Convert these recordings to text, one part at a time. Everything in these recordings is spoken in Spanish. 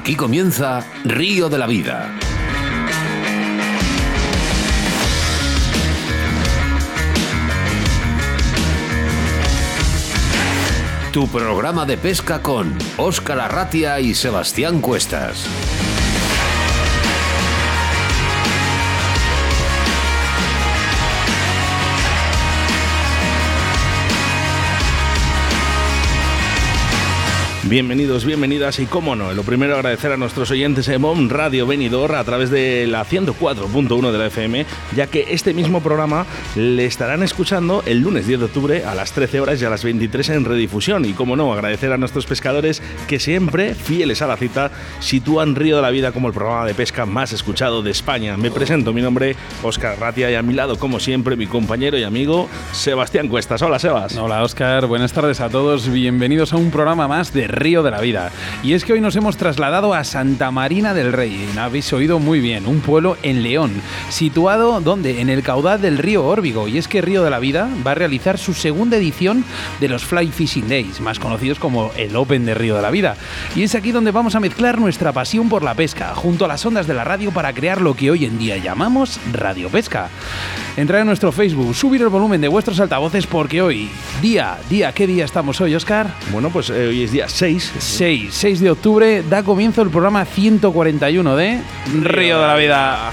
Aquí comienza Río de la Vida. Tu programa de pesca con Óscar Arratia y Sebastián Cuestas. Bienvenidos, bienvenidas y cómo no, lo primero agradecer a nuestros oyentes en MOM Radio Benidorm a través de la 104.1 de la FM, ya que este mismo programa le estarán escuchando el lunes 10 de octubre a las 13 horas y a las 23 en redifusión. Y cómo no, agradecer a nuestros pescadores que siempre, fieles a la cita, sitúan Río de la Vida como el programa de pesca más escuchado de España. Me presento, mi nombre Oscar Ratia y a mi lado, como siempre, mi compañero y amigo Sebastián Cuestas. Hola, Sebas. Hola, Oscar. Buenas tardes a todos. Bienvenidos a un programa más de Río de la Vida. Y es que hoy nos hemos trasladado a Santa Marina del Rey. Habéis oído muy bien, un pueblo en León, situado donde en el caudal del río Órbigo. Y es que Río de la Vida va a realizar su segunda edición de los Fly Fishing Days, más conocidos como el Open de Río de la Vida. Y es aquí donde vamos a mezclar nuestra pasión por la pesca, junto a las ondas de la radio para crear lo que hoy en día llamamos Radio Pesca. Entrar en nuestro Facebook, subir el volumen de vuestros altavoces porque hoy, día, día, ¿qué día estamos hoy, Oscar? Bueno, pues eh, hoy es día 6 6, 6 de octubre da comienzo el programa 141 de Río de la Vida.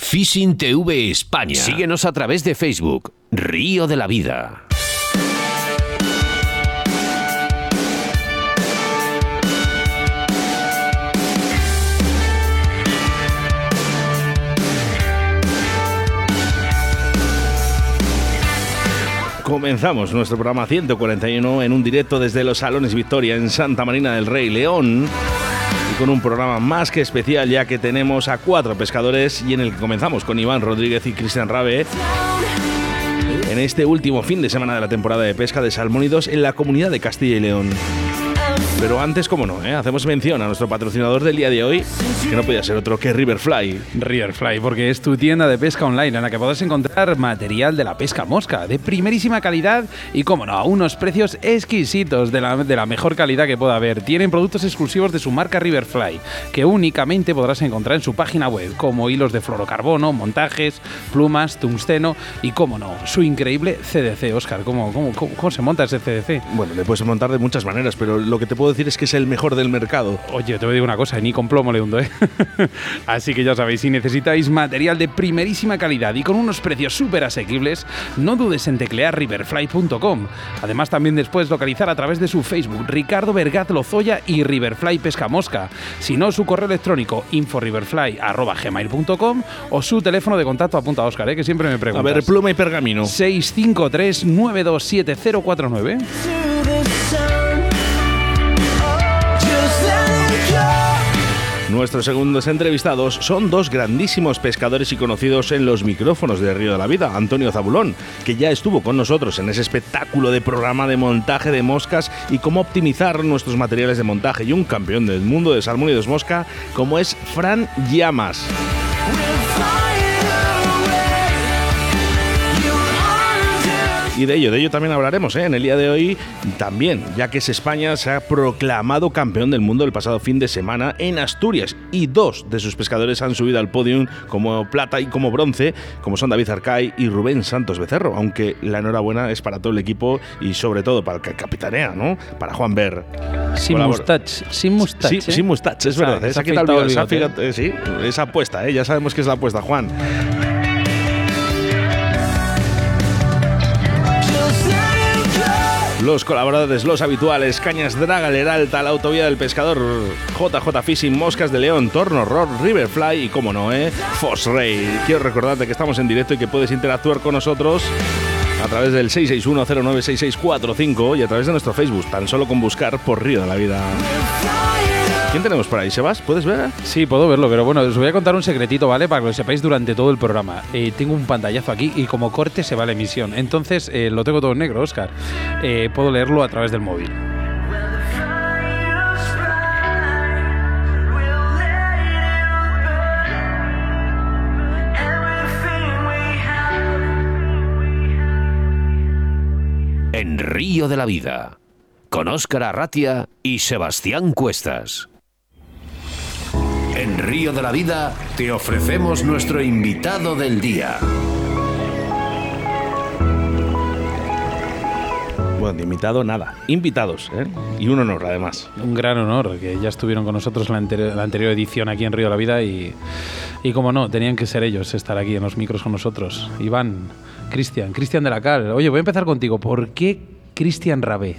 Fishing TV España. Síguenos a través de Facebook, Río de la Vida. Comenzamos nuestro programa 141 en un directo desde los Salones Victoria en Santa Marina del Rey León y con un programa más que especial ya que tenemos a cuatro pescadores y en el que comenzamos con Iván Rodríguez y Cristian Rabe en este último fin de semana de la temporada de pesca de salmónidos en la comunidad de Castilla y León. Pero antes, como no, ¿eh? hacemos mención a nuestro patrocinador del día de hoy, que no podía ser otro que Riverfly. Riverfly, porque es tu tienda de pesca online en la que podrás encontrar material de la pesca mosca de primerísima calidad y, como no, a unos precios exquisitos de la, de la mejor calidad que pueda haber. Tienen productos exclusivos de su marca Riverfly, que únicamente podrás encontrar en su página web, como hilos de fluorocarbono, montajes, plumas, tungsteno y, como no, su increíble CDC. Oscar, ¿cómo, cómo, cómo, cómo se monta ese CDC? Bueno, le puedes montar de muchas maneras, pero lo que te puedo decir es que es el mejor del mercado. Oye, te voy a decir una cosa, ni con plomo le hundo, ¿eh? Así que ya sabéis, si necesitáis material de primerísima calidad y con unos precios súper asequibles, no dudes en teclear riverfly.com. Además, también después localizar a través de su Facebook Ricardo Vergat Lozoya y Riverfly Pesca Mosca. Si no, su correo electrónico inforiverfly.gmail.com o su teléfono de contacto apunta a Oscar, ¿eh? que siempre me A preguntas. ver, pluma y pergamino. 653-927-049. Nuestros segundos entrevistados son dos grandísimos pescadores y conocidos en los micrófonos de Río de la Vida, Antonio Zabulón, que ya estuvo con nosotros en ese espectáculo de programa de montaje de moscas y cómo optimizar nuestros materiales de montaje, y un campeón del mundo de salmón y de mosca como es Fran Llamas. Y de ello, de ello también hablaremos ¿eh? en el día de hoy, también, ya que es España se ha proclamado campeón del mundo el pasado fin de semana en Asturias y dos de sus pescadores han subido al podium como plata y como bronce, como son David Arcay y Rubén Santos Becerro, aunque la enhorabuena es para todo el equipo y sobre todo para el que capitanea, ¿no? Para Juan Ver. Sin mustache, sin mustache. Sí, sin mustache, es verdad. Esa, esa, sí, esa apuesta, ¿eh? ya sabemos que es la apuesta, Juan. Los colaboradores, los habituales, Cañas Draga, Leralta, la Autovía del Pescador, JJ Fishing, Moscas de León, Torno Rock, Riverfly y, como no, ¿eh? Ray. Quiero recordarte que estamos en directo y que puedes interactuar con nosotros a través del 661096645 y a través de nuestro Facebook, tan solo con buscar por Río de la Vida. ¿Quién tenemos por ahí, Sebas? ¿Puedes ver? Sí, puedo verlo, pero bueno, os voy a contar un secretito, ¿vale? Para que lo sepáis durante todo el programa. Eh, tengo un pantallazo aquí y como corte se va la emisión. Entonces, eh, lo tengo todo en negro, Oscar. Eh, puedo leerlo a través del móvil. En Río de la Vida, con Óscar Arratia y Sebastián Cuestas. En Río de la Vida te ofrecemos nuestro invitado del día. Bueno, de invitado nada, invitados, ¿eh? Y un honor además. Un gran honor, que ya estuvieron con nosotros en la, anterior edición aquí en Río de la Vida y, y como no, tenían que ser ellos estar aquí en los micros con nosotros. Iván, Cristian, Cristian de la Cal. Oye, voy a empezar contigo. ¿Por qué Cristian Rabé?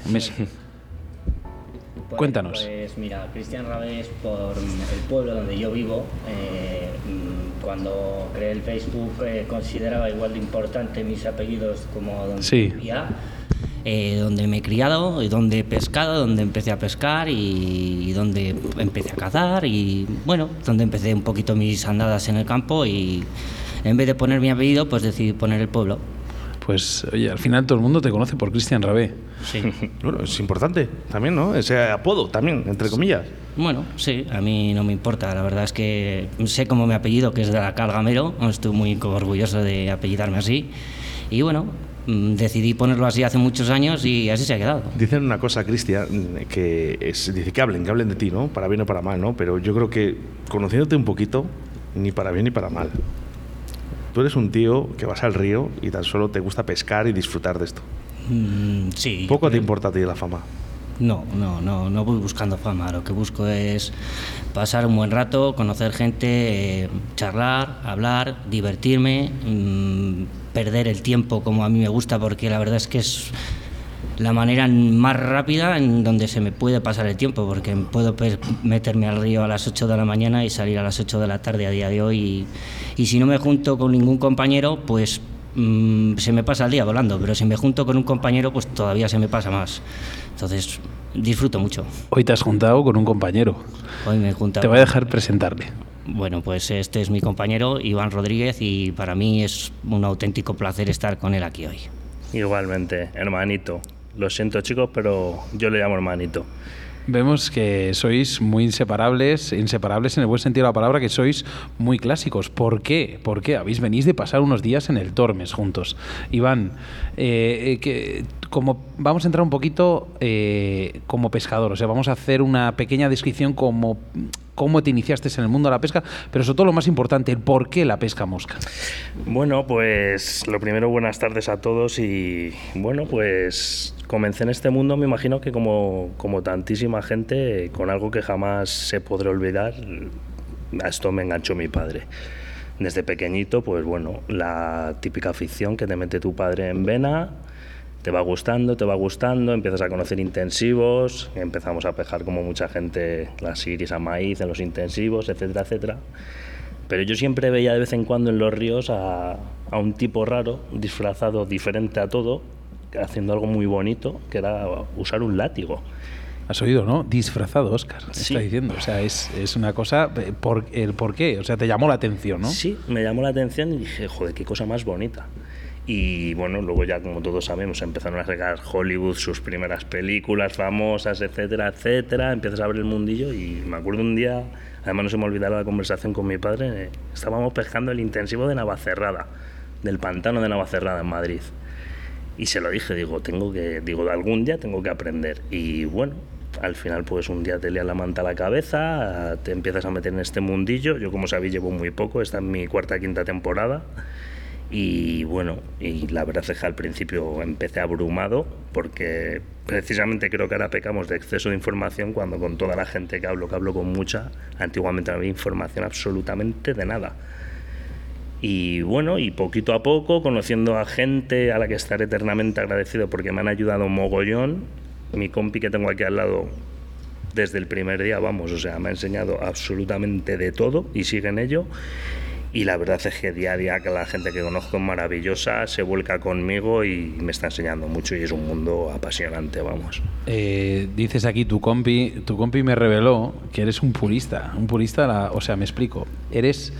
Cuéntanos. Pues mira, Cristian Rabés por el pueblo donde yo vivo, eh, mm, cuando creé el Facebook eh, consideraba igual de importante mis apellidos como donde sí. Eh, donde me he criado, y donde he pescado, donde empecé a pescar y, y, donde empecé a cazar y bueno, donde empecé un poquito mis andadas en el campo y en vez de poner mi apellido, pues decidí poner el pueblo pues oye, al final todo el mundo te conoce por Cristian Rabé. Sí. bueno, es importante también, ¿no? Ese apodo también, entre comillas. Bueno, sí, a mí no me importa. La verdad es que sé como mi apellido, que es de la Calgamero. Estoy muy orgulloso de apellidarme así. Y bueno, mm, decidí ponerlo así hace muchos años y así se ha quedado. Dicen una cosa, Cristian, que es, dice que hablen, que hablen de ti, ¿no? Para bien o para mal, ¿no? Pero yo creo que conociéndote un poquito, ni para bien ni para mal. Tú eres un tío que vas al río y tan solo te gusta pescar y disfrutar de esto. Mm, sí. ¿Poco te importa a ti la fama? No, no, no, no voy buscando fama. Lo que busco es pasar un buen rato, conocer gente, eh, charlar, hablar, divertirme, mm, perder el tiempo como a mí me gusta, porque la verdad es que es la manera más rápida en donde se me puede pasar el tiempo, porque puedo meterme al río a las 8 de la mañana y salir a las 8 de la tarde a día de hoy. Y, si no me junto con ningún compañero, pues mm, se me pasa el día volando, pero si me junto con un compañero, pues todavía se me pasa más. Entonces, disfruto mucho. Hoy te has juntado con un compañero. Hoy me he juntado. Te voy a dejar presentarle. Bueno, pues este es mi compañero Iván Rodríguez y para mí es un auténtico placer estar con él aquí hoy. Igualmente, hermanito. Lo siento chicos, pero yo le llamo hermanito. Vemos que sois muy inseparables, inseparables en el buen sentido de la palabra, que sois muy clásicos. ¿Por qué? ¿Por qué? Habéis venís de pasar unos días en el Tormes juntos. Iván, eh, que como vamos a entrar un poquito eh, como pescador, o sea, vamos a hacer una pequeña descripción como cómo te iniciaste en el mundo de la pesca, pero sobre todo lo más importante, el por qué la pesca mosca. Bueno, pues lo primero, buenas tardes a todos y bueno, pues comencé en este mundo, me imagino que como, como tantísima gente, con algo que jamás se podrá olvidar, a esto me enganchó mi padre desde pequeñito, pues bueno, la típica afición que te mete tu padre en vena, te va gustando, te va gustando, empiezas a conocer intensivos, empezamos a pejar como mucha gente las iris a maíz en los intensivos, etcétera, etcétera. Pero yo siempre veía de vez en cuando en los ríos a, a un tipo raro, disfrazado diferente a todo, haciendo algo muy bonito, que era usar un látigo. Has oído, ¿no? Disfrazado, Oscar. Sí. Está diciendo. O sea, es, es una cosa. eh, Por, ¿El por qué? O sea, te llamó la atención, ¿no? Sí, me llamó la atención y dije, joder, qué cosa más bonita. Y bueno, luego ya como todos sabemos, empezaron a sacar Hollywood sus primeras películas famosas, etcétera, etcétera. Empiezas a ver el mundillo y me acuerdo un día, además no se me olvidará la conversación con mi padre, eh, estábamos pescando el intensivo de Navacerrada, del pantano de Navacerrada en Madrid. Y se lo dije, digo, tengo que, digo, algún día tengo que aprender. Y bueno, al final pues un día te lía la manta a la cabeza, te empiezas a meter en este mundillo. Yo como sabéis llevo muy poco, esta es mi cuarta quinta temporada. Y bueno, y la verdad es que al principio empecé abrumado porque precisamente creo que ahora pecamos de exceso de información cuando con toda la gente que hablo, que hablo con mucha, antiguamente no había información absolutamente de nada. Y bueno, y poquito a poco, conociendo a gente a la que estaré eternamente agradecido porque me han ayudado mogollón. Mi compi que tengo aquí al lado desde el primer día, vamos, o sea, me ha enseñado absolutamente de todo y sigue en ello. Y la verdad es que día a día la gente que conozco es maravillosa, se vuelca conmigo y me está enseñando mucho y es un mundo apasionante, vamos. Eh, dices aquí tu compi, tu compi me reveló que eres un purista, un purista, la- o sea, me explico, eres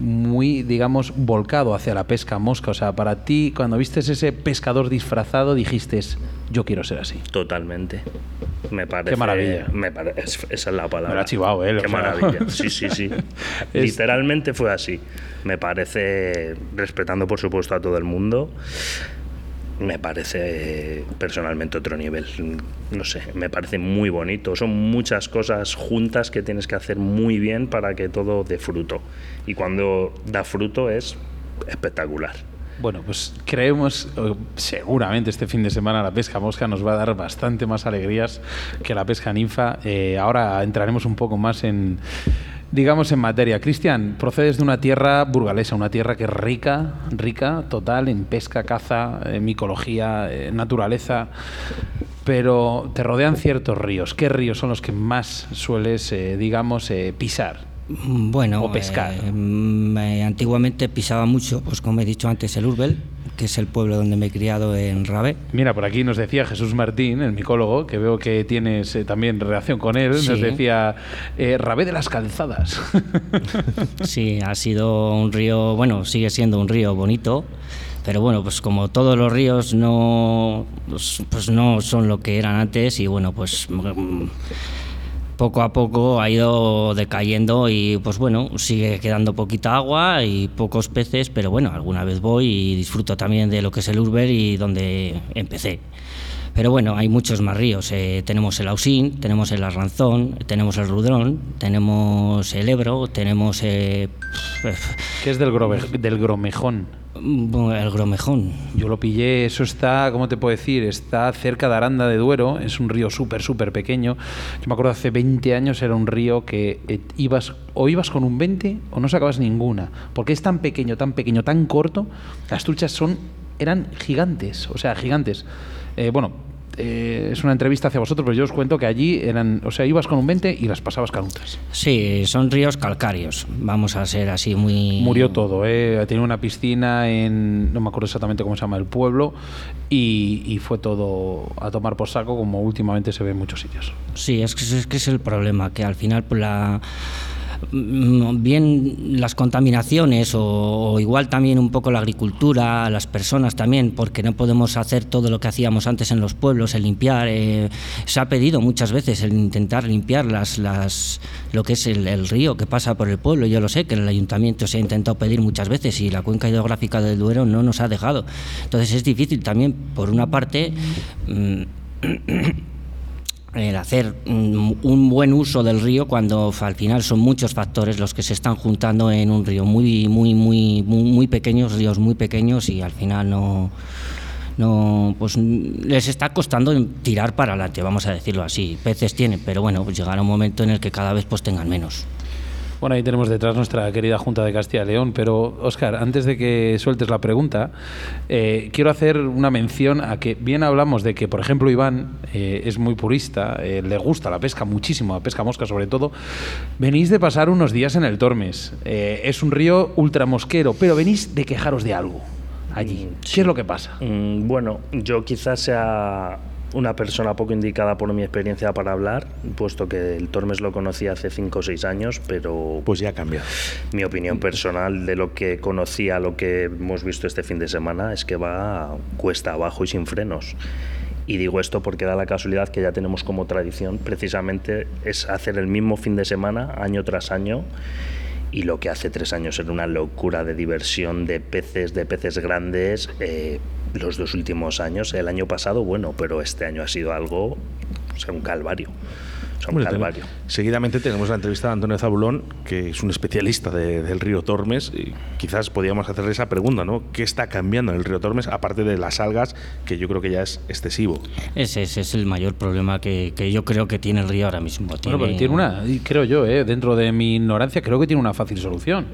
muy, digamos, volcado hacia la pesca mosca, o sea, para ti cuando vistes ese pescador disfrazado dijiste, yo quiero ser así. Totalmente. Me parece. maravilla. Me pare- es- esa es la palabra. Me ha chivado, ¿eh? Qué maravilla. Sí, sí, sí. Es- Literalmente fue así. Me parece, respetando por supuesto a todo el mundo, me parece personalmente otro nivel. No sé, me parece muy bonito. Son muchas cosas juntas que tienes que hacer muy bien para que todo dé fruto. Y cuando da fruto es espectacular. Bueno, pues creemos, seguramente este fin de semana la pesca mosca nos va a dar bastante más alegrías que la pesca ninfa. Eh, ahora entraremos un poco más en, digamos, en materia. Cristian, procedes de una tierra burgalesa, una tierra que es rica, rica, total, en pesca, caza, en micología, eh, naturaleza, pero te rodean ciertos ríos. ¿Qué ríos son los que más sueles, eh, digamos, eh, pisar? Bueno, O pescar. eh, mm, eh, antiguamente pisaba mucho, pues como he dicho antes, el Urbel, que es el pueblo donde me he criado en Rabé. Mira, por aquí nos decía Jesús Martín, el micólogo, que veo que tienes eh, también relación con él, nos decía eh, Rabé de las Calzadas. Sí, ha sido un río, bueno, sigue siendo un río bonito, pero bueno, pues como todos los ríos no, pues, pues no son lo que eran antes y bueno, pues mm, poco a poco ha ido decayendo y pues bueno, sigue quedando poquita agua y pocos peces, pero bueno, alguna vez voy y disfruto también de lo que es el Urber y donde empecé. Pero bueno, hay muchos más ríos. Eh, tenemos el Ausín, tenemos el Arranzón, tenemos el Rudrón, tenemos el Ebro, tenemos eh, que es del, del Gromejón. El Gromejón. Yo lo pillé, eso está, ¿cómo te puedo decir? Está cerca de Aranda de Duero, es un río súper, súper pequeño. Yo me acuerdo hace 20 años era un río que eh, ibas o ibas con un 20 o no sacabas ninguna, porque es tan pequeño, tan pequeño, tan corto, las truchas son, eran gigantes, o sea, gigantes. Eh, bueno, eh, es una entrevista hacia vosotros, pero yo os cuento que allí eran, o sea, ibas con un 20 y las pasabas canutas. Sí, son ríos calcáreos. Vamos a ser así muy. Murió todo, ¿eh? tenía una piscina en, no me acuerdo exactamente cómo se llama el pueblo, y, y fue todo a tomar por saco como últimamente se ve en muchos sitios. Sí, es que es, que es el problema, que al final pues, la bien las contaminaciones o, igual también un poco la agricultura, las personas también, porque no podemos hacer todo lo que hacíamos antes en los pueblos, el limpiar. eh, se ha pedido muchas veces el intentar limpiar las, las, lo que es el, río que pasa por el pueblo. Yo lo sé, que el ayuntamiento se ha intentado pedir muchas veces y la cuenca hidrográfica del Duero no nos ha dejado. Entonces es difícil también, por una parte, mm, el hacer un buen uso del río cuando al final son muchos factores los que se están juntando en un río. Muy muy muy muy, muy pequeños ríos muy pequeños y al final no no pues les está costando tirar para adelante vamos a decirlo así. Peces tienen pero bueno pues llegará un momento en el que cada vez pues tengan menos Bueno, ahí tenemos detrás nuestra querida Junta de Castilla y León, pero Óscar, antes de que sueltes la pregunta, eh, quiero hacer una mención a que bien hablamos de que, por ejemplo, Iván eh, es muy purista, eh, le gusta la pesca muchísimo, la pesca mosca sobre todo. Venís de pasar unos días en el Tormes, es un río ultramosquero, pero venís de quejaros de algo allí. Mm, ¿Qué es lo que pasa? Mm, Bueno, yo quizás sea una persona poco indicada por mi experiencia para hablar, puesto que el Tormes lo conocí hace 5 o 6 años, pero... Pues ya ha cambiado. Mi opinión personal de lo que conocí a lo que hemos visto este fin de semana es que va cuesta abajo y sin frenos. Y digo esto porque da la casualidad que ya tenemos como tradición precisamente es hacer el mismo fin de semana año tras año y lo que hace tres años era una locura de diversión de peces, de peces grandes, eh, los dos últimos años, el año pasado, bueno, pero este año ha sido algo, o sea, un calvario. Seguidamente tenemos la entrevista de Antonio Zabulón, que es un especialista del río Tormes. Y quizás podríamos hacerle esa pregunta, ¿no? ¿Qué está cambiando en el río Tormes, aparte de las algas, que yo creo que ya es excesivo? Ese, es el mayor problema que, yo creo que tiene el río ahora mismo. Tiene... Bueno, pero tiene una, creo yo, ¿eh? dentro de mi ignorancia, creo que tiene una fácil solución.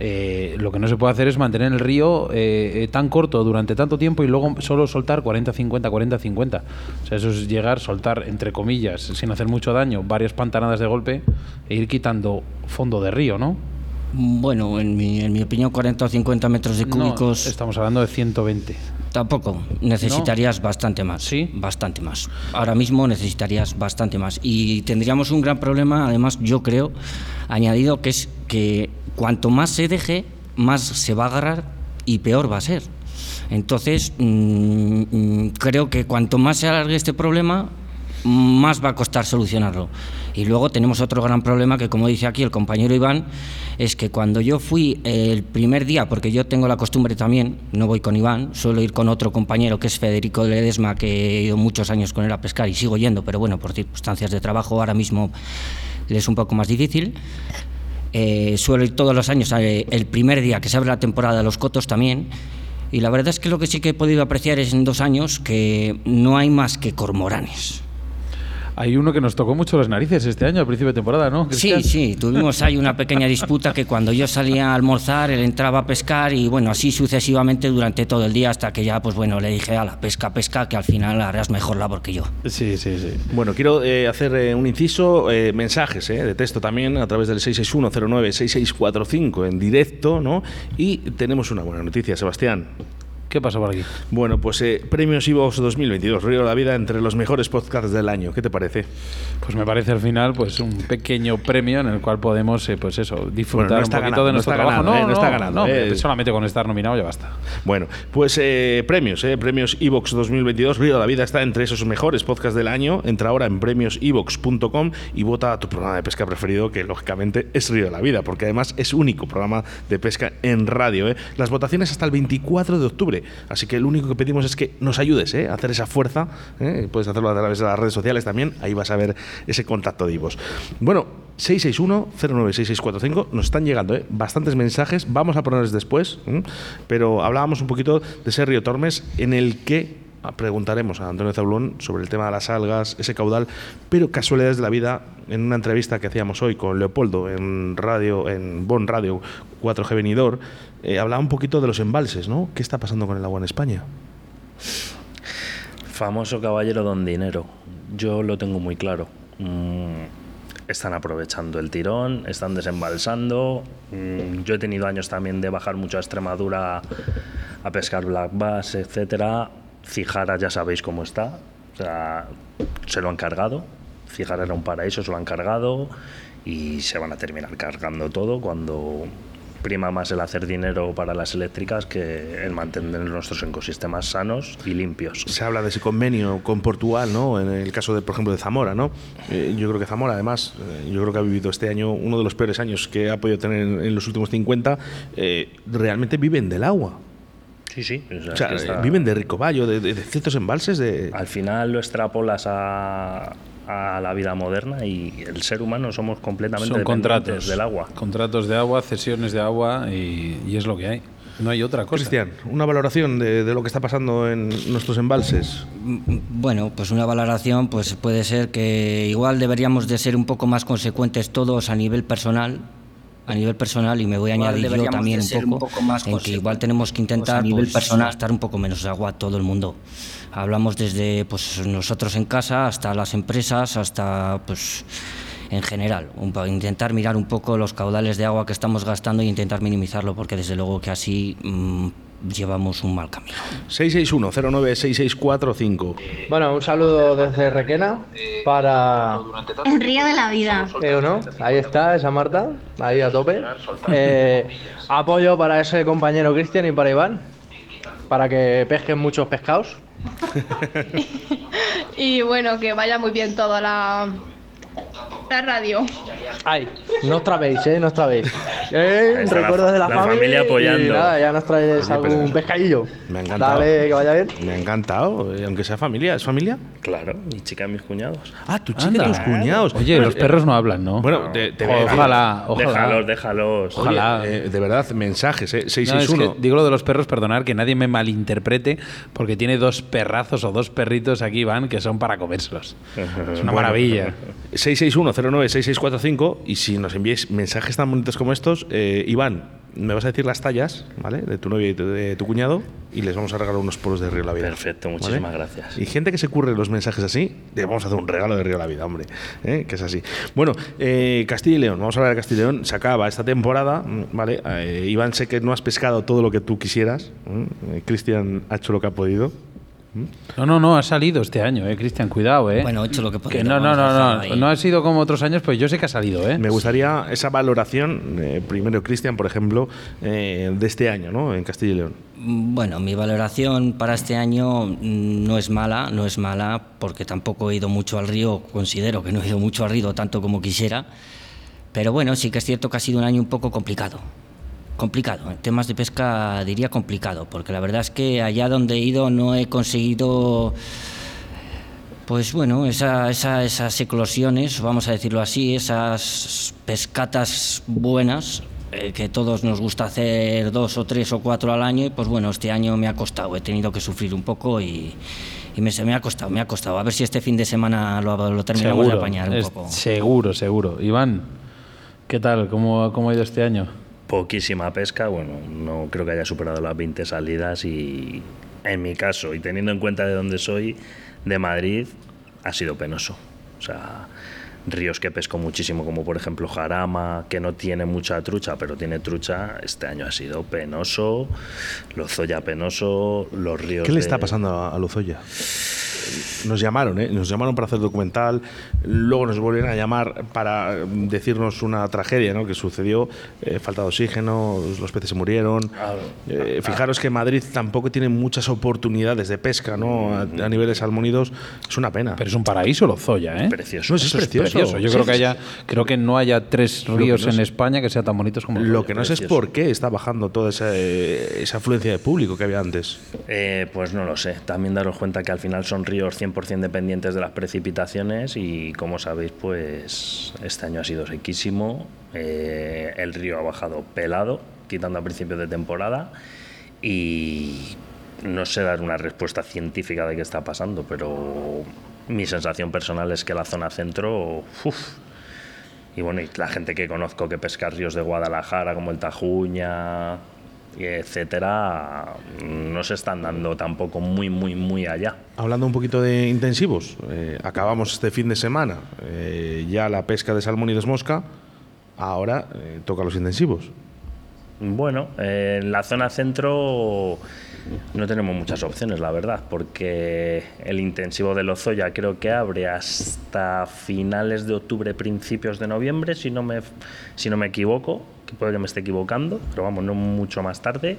Eh, lo que no se puede hacer es mantener el río eh, eh, tan corto durante tanto tiempo y luego solo soltar 40-50, 40-50. O sea, eso es llegar, soltar, entre comillas, sin hacer mucho daño, varias pantanadas de golpe e ir quitando fondo de río, ¿no? Bueno, en mi, en mi opinión, 40 o 50 metros de cúbicos. estamos hablando de 120. Tampoco, necesitarías bastante más. Sí. Bastante más. Ahora mismo necesitarías bastante más. Y tendríamos un gran problema, además, yo creo, añadido, que es que cuanto más se deje, más se va a agarrar y peor va a ser. Entonces, mm, mm, creo que cuanto más se alargue este problema, más va a costar solucionarlo. Y luego tenemos otro gran problema que, como dice aquí el compañero Iván, es que cuando yo fui el primer día, porque yo tengo la costumbre también, no voy con Iván, suelo ir con otro compañero que es Federico Ledesma, que he ido muchos años con él a pescar y sigo yendo, pero bueno, por circunstancias de trabajo ahora mismo es un poco más difícil. Eh, suelo ir todos los años, eh, el primer día que se abre la temporada los cotos también. Y la verdad es que lo que sí que he podido apreciar es en dos años que no hay más que cormoranes. Hay uno que nos tocó mucho las narices este año, al principio de temporada, ¿no? Sí, sí, tuvimos ahí una pequeña disputa que cuando yo salía a almorzar, él entraba a pescar y bueno, así sucesivamente durante todo el día hasta que ya, pues bueno, le dije a la pesca, pesca, que al final harás mejor labor que yo. Sí, sí, sí. Bueno, quiero eh, hacer eh, un inciso, eh, mensajes de texto también a través del 661096645 en directo, ¿no? Y tenemos una buena noticia, Sebastián. ¿Qué pasa por aquí? Bueno, pues eh, Premios Ivox 2022, Río de la Vida entre los mejores podcasts del año. ¿Qué te parece? Pues me parece al final pues un pequeño premio en el cual podemos eh, pues eso, disfrutar un poquito de nuestro trabajo. no, no, está ganando. Eh. solamente con estar nominado ya basta. Bueno, pues premios, Premios Ivox 2022, Río de la Vida está entre esos mejores podcasts del año. Entra ahora en premiosivox.com y vota a tu programa de pesca preferido, que lógicamente es Río de la Vida, porque además es único programa de pesca en radio. Las votaciones hasta el 24 de octubre. Así que lo único que pedimos es que nos ayudes ¿eh? a hacer esa fuerza. ¿eh? Puedes hacerlo a través de las redes sociales también. Ahí vas a ver ese contacto de Ivos. Bueno, 661-096645. Nos están llegando ¿eh? bastantes mensajes. Vamos a ponerles después. Pero hablábamos un poquito de ese Tormes en el que preguntaremos a Antonio Zablón sobre el tema de las algas, ese caudal, pero casualidades de la vida, en una entrevista que hacíamos hoy con Leopoldo en radio, en Bon Radio 4G Venidor, eh, hablaba un poquito de los embalses, ¿no? ¿Qué está pasando con el agua en España? Famoso caballero don dinero. Yo lo tengo muy claro. Mm, están aprovechando el tirón, están desembalsando. Mm, yo he tenido años también de bajar mucho a Extremadura a pescar black bass, etcétera. Cijara ya sabéis cómo está. O sea, se lo han cargado. Cijara era un paraíso, se lo han cargado y se van a terminar cargando todo cuando prima más el hacer dinero para las eléctricas que el mantener nuestros ecosistemas sanos y limpios. Se habla de ese convenio con Portugal, ¿no? En el caso, de, por ejemplo, de Zamora, ¿no? Eh, yo creo que Zamora, además, eh, yo creo que ha vivido este año uno de los peores años que ha podido tener en, los últimos 50. Eh, realmente viven del agua. Sí, sí. O sea, viven de ricoballo, de, de, ciertos embalses. De... Al final lo extrapolas a, a la vida moderna y el ser humano somos completamente Son contratos del agua. Contratos de agua, cesiones de agua y, es lo que hay. No hay otra cosa. Cristian, una valoración de, lo que está pasando en nuestros embalses. Bueno, pues una valoración pues puede ser que igual deberíamos de ser un poco más consecuentes todos a nivel personal, a nivel personal y me voy a añadir yo también un poco, más en que igual tenemos que intentar a pues, personal gastar un poco menos agua a todo el mundo. Hablamos desde pues, nosotros en casa hasta las empresas, hasta pues en general, intentar mirar un poco los caudales de agua que estamos gastando e intentar minimizarlo, porque desde luego que así mm, llevamos un mal camino. 661-096645. Bueno, un saludo desde Requena para... El río de la vida. Eh, ¿o no? Ahí está, esa Marta, ahí a tope. Eh, apoyo para ese compañero Cristian y para Iván, para que pesquen muchos pescados. Y bueno, que vaya muy bien toda la, la radio. Ay, no os trabéis, eh, no os trabéis. Eh, recuerdos de la, la familia apoyando. Y nada, ya nos traes Oye, pero- algún pescadillo. Me ha encantado. Dale, que vaya bien. Me ha encantado, eh, aunque sea familia. ¿Es familia? Claro, mi chica y mis cuñados. Ah, tu chica Anda. y tus cuñados. Oye, Bueno, los eh, perros no hablan, ¿no? Bueno, te, te ojalá, ojalá. Déjalos, déjalos. Oye, Ojalá. eh, de verdad, mensajes, eh, No, es 661. que digo lo de los perros, perdonar que nadie me malinterprete, porque tiene dos perrazos o dos perritos aquí, van, que son para comérselos. Es una maravilla. 661-096645 y si nos enviáis mensajes tan bonitos como estos, eh, Iván, me vas a decir las tallas, ¿vale? De tu novio y de, de tu cuñado y les vamos a regalar unos polos de Río La Vida. Perfecto, ¿vale? muchísimas gracias. Y gente que se curre los mensajes así, le vamos a hacer un regalo de Río La Vida, hombre, ¿eh? que es así. Bueno, eh, Castilla y León, vamos a hablar de Castilla y León, se acaba esta temporada, mm, ¿vale? Eh, Iván, sé que no has pescado todo lo que tú quisieras. Eh, Cristian ha hecho lo que ha podido. No, no, no, ha salido este año, eh, Cristian, cuidado, eh. Bueno, he hecho lo que podido, no, no, no, no, no ha sido como otros años, pues yo sé que ha salido, eh. Me gustaría esa valoración, eh, primero Cristian, por ejemplo, eh, de este año, ¿no? En Castilla y León. Bueno, mi valoración para este año mm, no es mala, no es mala porque tampoco he ido mucho al río, considero que no he ido mucho al río tanto como quisiera, pero bueno, sí que es cierto que ha sido un año un poco complicado. Complicado, en temas de pesca diría complicado, porque la verdad es que allá donde he ido no he conseguido pues bueno, esa- esa- esas eclosiones, vamos a decirlo así, esas pescatas buenas, eh, que todos nos gusta hacer dos o tres o cuatro al año, y pues bueno, este año me ha costado, he tenido que sufrir un poco y, y me, se me ha costado, me ha costado. A ver si este fin de semana lo, lo terminamos de apañar un poco. seguro, seguro. Iván, ¿qué tal? ¿Cómo, ¿Cómo ha ido este año? Poquísima pesca, bueno, no creo que haya superado las 20 salidas y en mi caso, y teniendo en cuenta de dónde soy, de Madrid, ha sido penoso. O sea, ríos que pesco muchísimo, como por ejemplo Jarama, que no tiene mucha trucha, pero tiene trucha, este año ha sido penoso, Lozoya penoso, los ríos... ¿Qué le de- está pasando a, a Luzoya? Nos llamaron, ¿eh? Nos llamaron para hacer documental, luego nos volvieron a llamar para decirnos una tragedia ¿no? que sucedió, eh, falta de oxígeno, los peces se murieron. Eh, fijaros que Madrid tampoco tiene muchas oportunidades de pesca, ¿no? A, a nivel de salmónidos, es una pena. Pero es un paraíso Lozoya, ¿eh? Precioso. No, es Eso es precioso. Yo Sí, creo que haya, creo que no haya tres ríos no en. España que sean tan bonitos como Lo que no sé es por qué está bajando toda esa, eh, esa afluencia de público que había antes. Eh, pues no lo sé. También daros cuenta que al final son ríos 100% dependientes de las precipitaciones y como sabéis, pues este año ha sido sequísimo. Eh, el río ha bajado pelado, quitando a principios de temporada y no sé dar una respuesta científica de qué está pasando, pero mi sensación personal es que la zona centro, uf, y bueno, y la gente que conozco que pesca ríos de Guadalajara, como el Tajuña, etcétera, no se están dando tampoco muy, muy, muy allá. Hablando un poquito de intensivos, eh, acabamos este fin de semana eh, ya la pesca de salmón y desmosca, ahora eh, toca los intensivos. Bueno, en la zona centro no tenemos muchas opciones, la verdad, porque el intensivo de Lozoya creo que abre hasta finales de octubre, principios de noviembre, si no me, si no me equivoco, que puede que me esté equivocando, pero vamos, no mucho más tarde.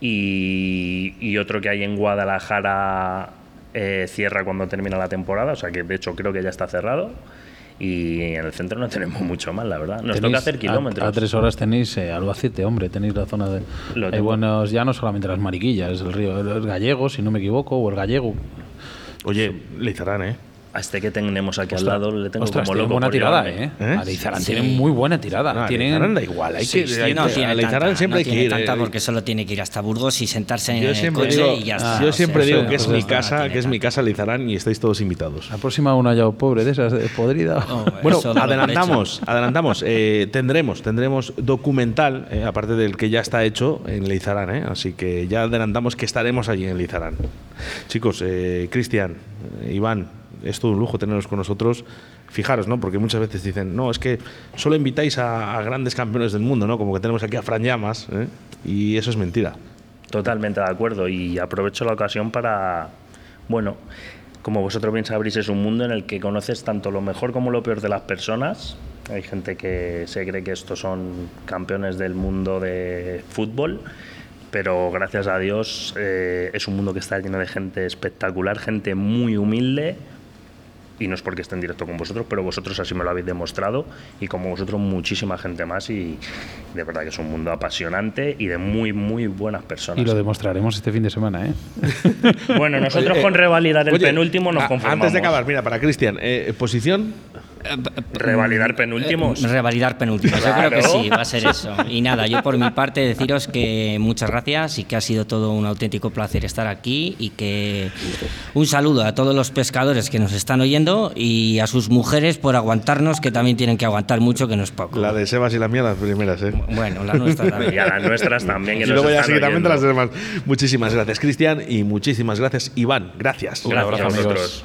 Y, y otro que hay en Guadalajara eh, cierra cuando termina la temporada, o sea que de hecho creo que ya está cerrado. Y en el centro no tenemos mucho más, la verdad. Nos Tenéis- toca hacer a- kilómetros. A, tres horas tenéis eh, Albacete, hombre, tenéis la zona de... Lo Hay buenos, ya no solamente las mariquillas, el río, el gallego, si no me equivoco, o el gallego. Oye, Leizarán, ¿eh? A este que tenemos aquí al lado le tengo Ostras, como tiene loco buena tirada. ¿eh? ¿Eh? Alizarán Sí. tiene muy buena tirada. No, a tienen- Leizarán da igual, hay que... Sí, hay- no a tiene tanta, siempre no hay que ir. tanta eh. porque solo tiene que ir hasta Burgos y sentarse en Yo el siempre coche digo, y ya está. yo O siempre sea, digo que es mi casa, que es mi casa Leizarán y estáis todos invitados. La próxima una ya pobre de esas, de podrida. No, Bueno, adelantamos, adelantamos. Eh, tendremos, tendremos documental, eh, aparte del que ya está hecho en Leizarán, eh, así que ya adelantamos que estaremos allí en Leizarán. Chicos, eh, Cristian, eh, Iván, es todo un lujo tenerlos con nosotros. Fijaros, ¿no? Porque muchas veces dicen, no, es que solo invitáis a, a grandes campeones del mundo, ¿no? Como que tenemos aquí a Fran Llamas, ¿eh? y eso es mentira. Totalmente de acuerdo y aprovecho la ocasión para, bueno, como vosotros bien sabréis, es un mundo en el que conoces tanto lo mejor como lo peor de las personas. Hay gente que se cree que estos son campeones del mundo de fútbol, pero gracias a Dios eh, es un mundo que está lleno de gente espectacular, gente muy humilde, y no es porque esté en directo con vosotros, pero vosotros así me lo habéis demostrado y como vosotros muchísima gente más y de verdad que es un mundo apasionante y de muy, muy buenas personas. Y lo demostraremos este fin de semana, ¿eh? bueno, nosotros con revalidar el penúltimo nos conformamos. Antes de acabar, mira, para Cristian, eh, posición Revalidar penúltimos. Revalidar penúltimos, yo creo que sí, va a ser eso. Y nada, yo por mi parte deciros que muchas gracias y que ha sido todo un auténtico placer estar aquí y que un saludo a todos los pescadores que nos están oyendo y a sus mujeres por aguantarnos, que también tienen que aguantar mucho, que no es poco. La de Sebas y la mía, las primeras, ¿eh? Bueno, las nuestras también. Y a las nuestras también. Que y luego ya seguidamente las demás. Muchísimas gracias, Cristian, y muchísimas gracias, Iván. Gracias. Un abrazo a vosotros.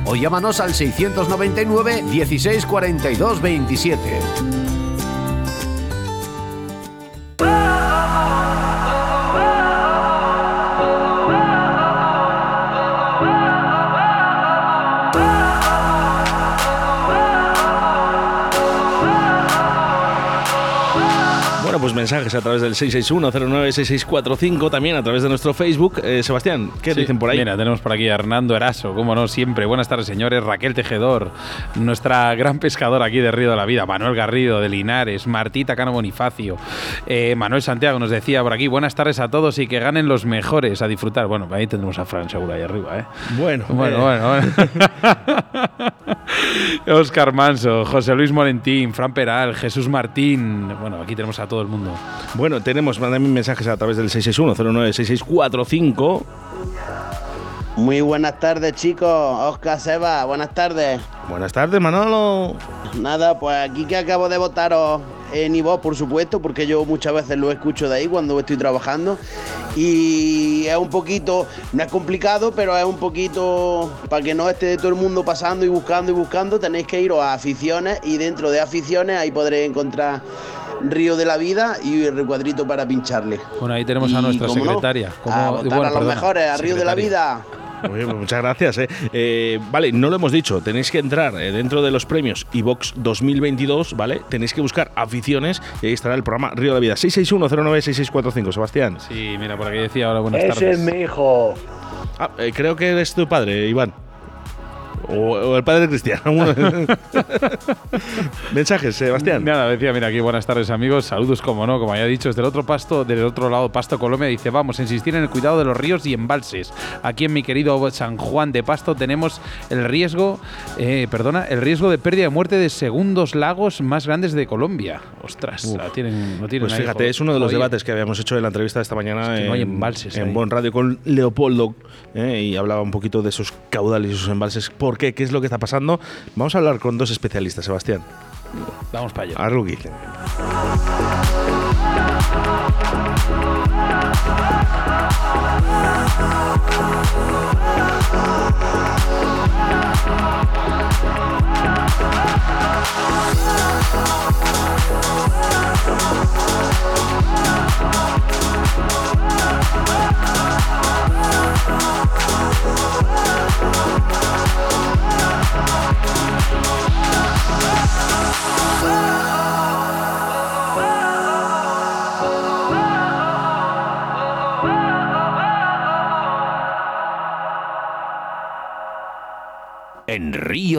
o llámanos al 699 16 42 27. Mensajes a través del 661-096645, también a través de nuestro Facebook. Eh, Sebastián, ¿qué Sí, dicen por ahí? Mira, tenemos por aquí a Hernando Eraso, como no, siempre. Buenas tardes, señores. Raquel Tejedor, nuestra gran pescadora aquí de Río de la Vida. Manuel Garrido, de Linares. Martita Cano Bonifacio. eh, Manuel Santiago nos decía por aquí, buenas tardes a todos y que ganen los mejores a disfrutar. Bueno, ahí tendremos a Fran seguro ahí arriba, ¿eh? Bueno, Bueno, eh, bueno, bueno. Oscar Manso, José Luis Morentín, Fran Peral, Jesús Martín. Bueno, aquí tenemos a todo el mundo. Bueno, tenemos, mandadme mensajes a través del 661-096645. Muy buenas tardes, chicos. Oscar Seba, buenas tardes. Buenas tardes, Manolo. Nada, pues aquí que acabo de votaros en iVoox, por supuesto, porque yo muchas veces lo escucho de ahí cuando estoy trabajando. Y es un poquito, no es complicado, pero es un poquito, para que no esté todo el mundo pasando y buscando y buscando, tenéis que iros a aficiones y dentro de aficiones ahí podréis encontrar Río de la Vida y el recuadrito para pincharle. Bueno, ahí tenemos a nuestra cómo no, secretaria. Como- a votar bueno, a los perdona, mejores, a Río de la. Vida. Muy bien, pues muchas gracias. eh. Eh, vale, no lo hemos dicho, tenéis que entrar eh, dentro de los premios iVox 2022, ¿vale? Tenéis que buscar aficiones y ahí estará el programa Río de la Vida. 661-096645, Sebastián. Sí, mira, por aquí decía ahora buenas Ese tardes. es mi hijo. Ah, eh, creo que eres tu padre, Iván. O, o el padre de Cristian. uno de- Mensajes, Sebastián. Nada, decía, mira, aquí buenas tardes amigos, saludos como no, como he dicho, desde el otro pasto, del otro lado Pasto Colombia, dice, vamos insistir en el cuidado de los ríos y embalses. Aquí en mi querido San Juan de Pasto tenemos el riesgo, eh, perdona, el riesgo de pérdida de muerte de segundos lagos más grandes de Colombia. Ostras, Uf. la tienen, lo tienen Pues ahí, fíjate, es uno de los debates que habíamos hecho en la entrevista de esta mañana Es que en, no hay embalses en ahí. Bon Radio con Leopoldo eh, y hablaba un poquito de esos caudales y sus embalses. ¿Por qué? ¿Qué es lo que está pasando? Vamos a hablar con dos especialistas, Sebastián. Vamos para allá. En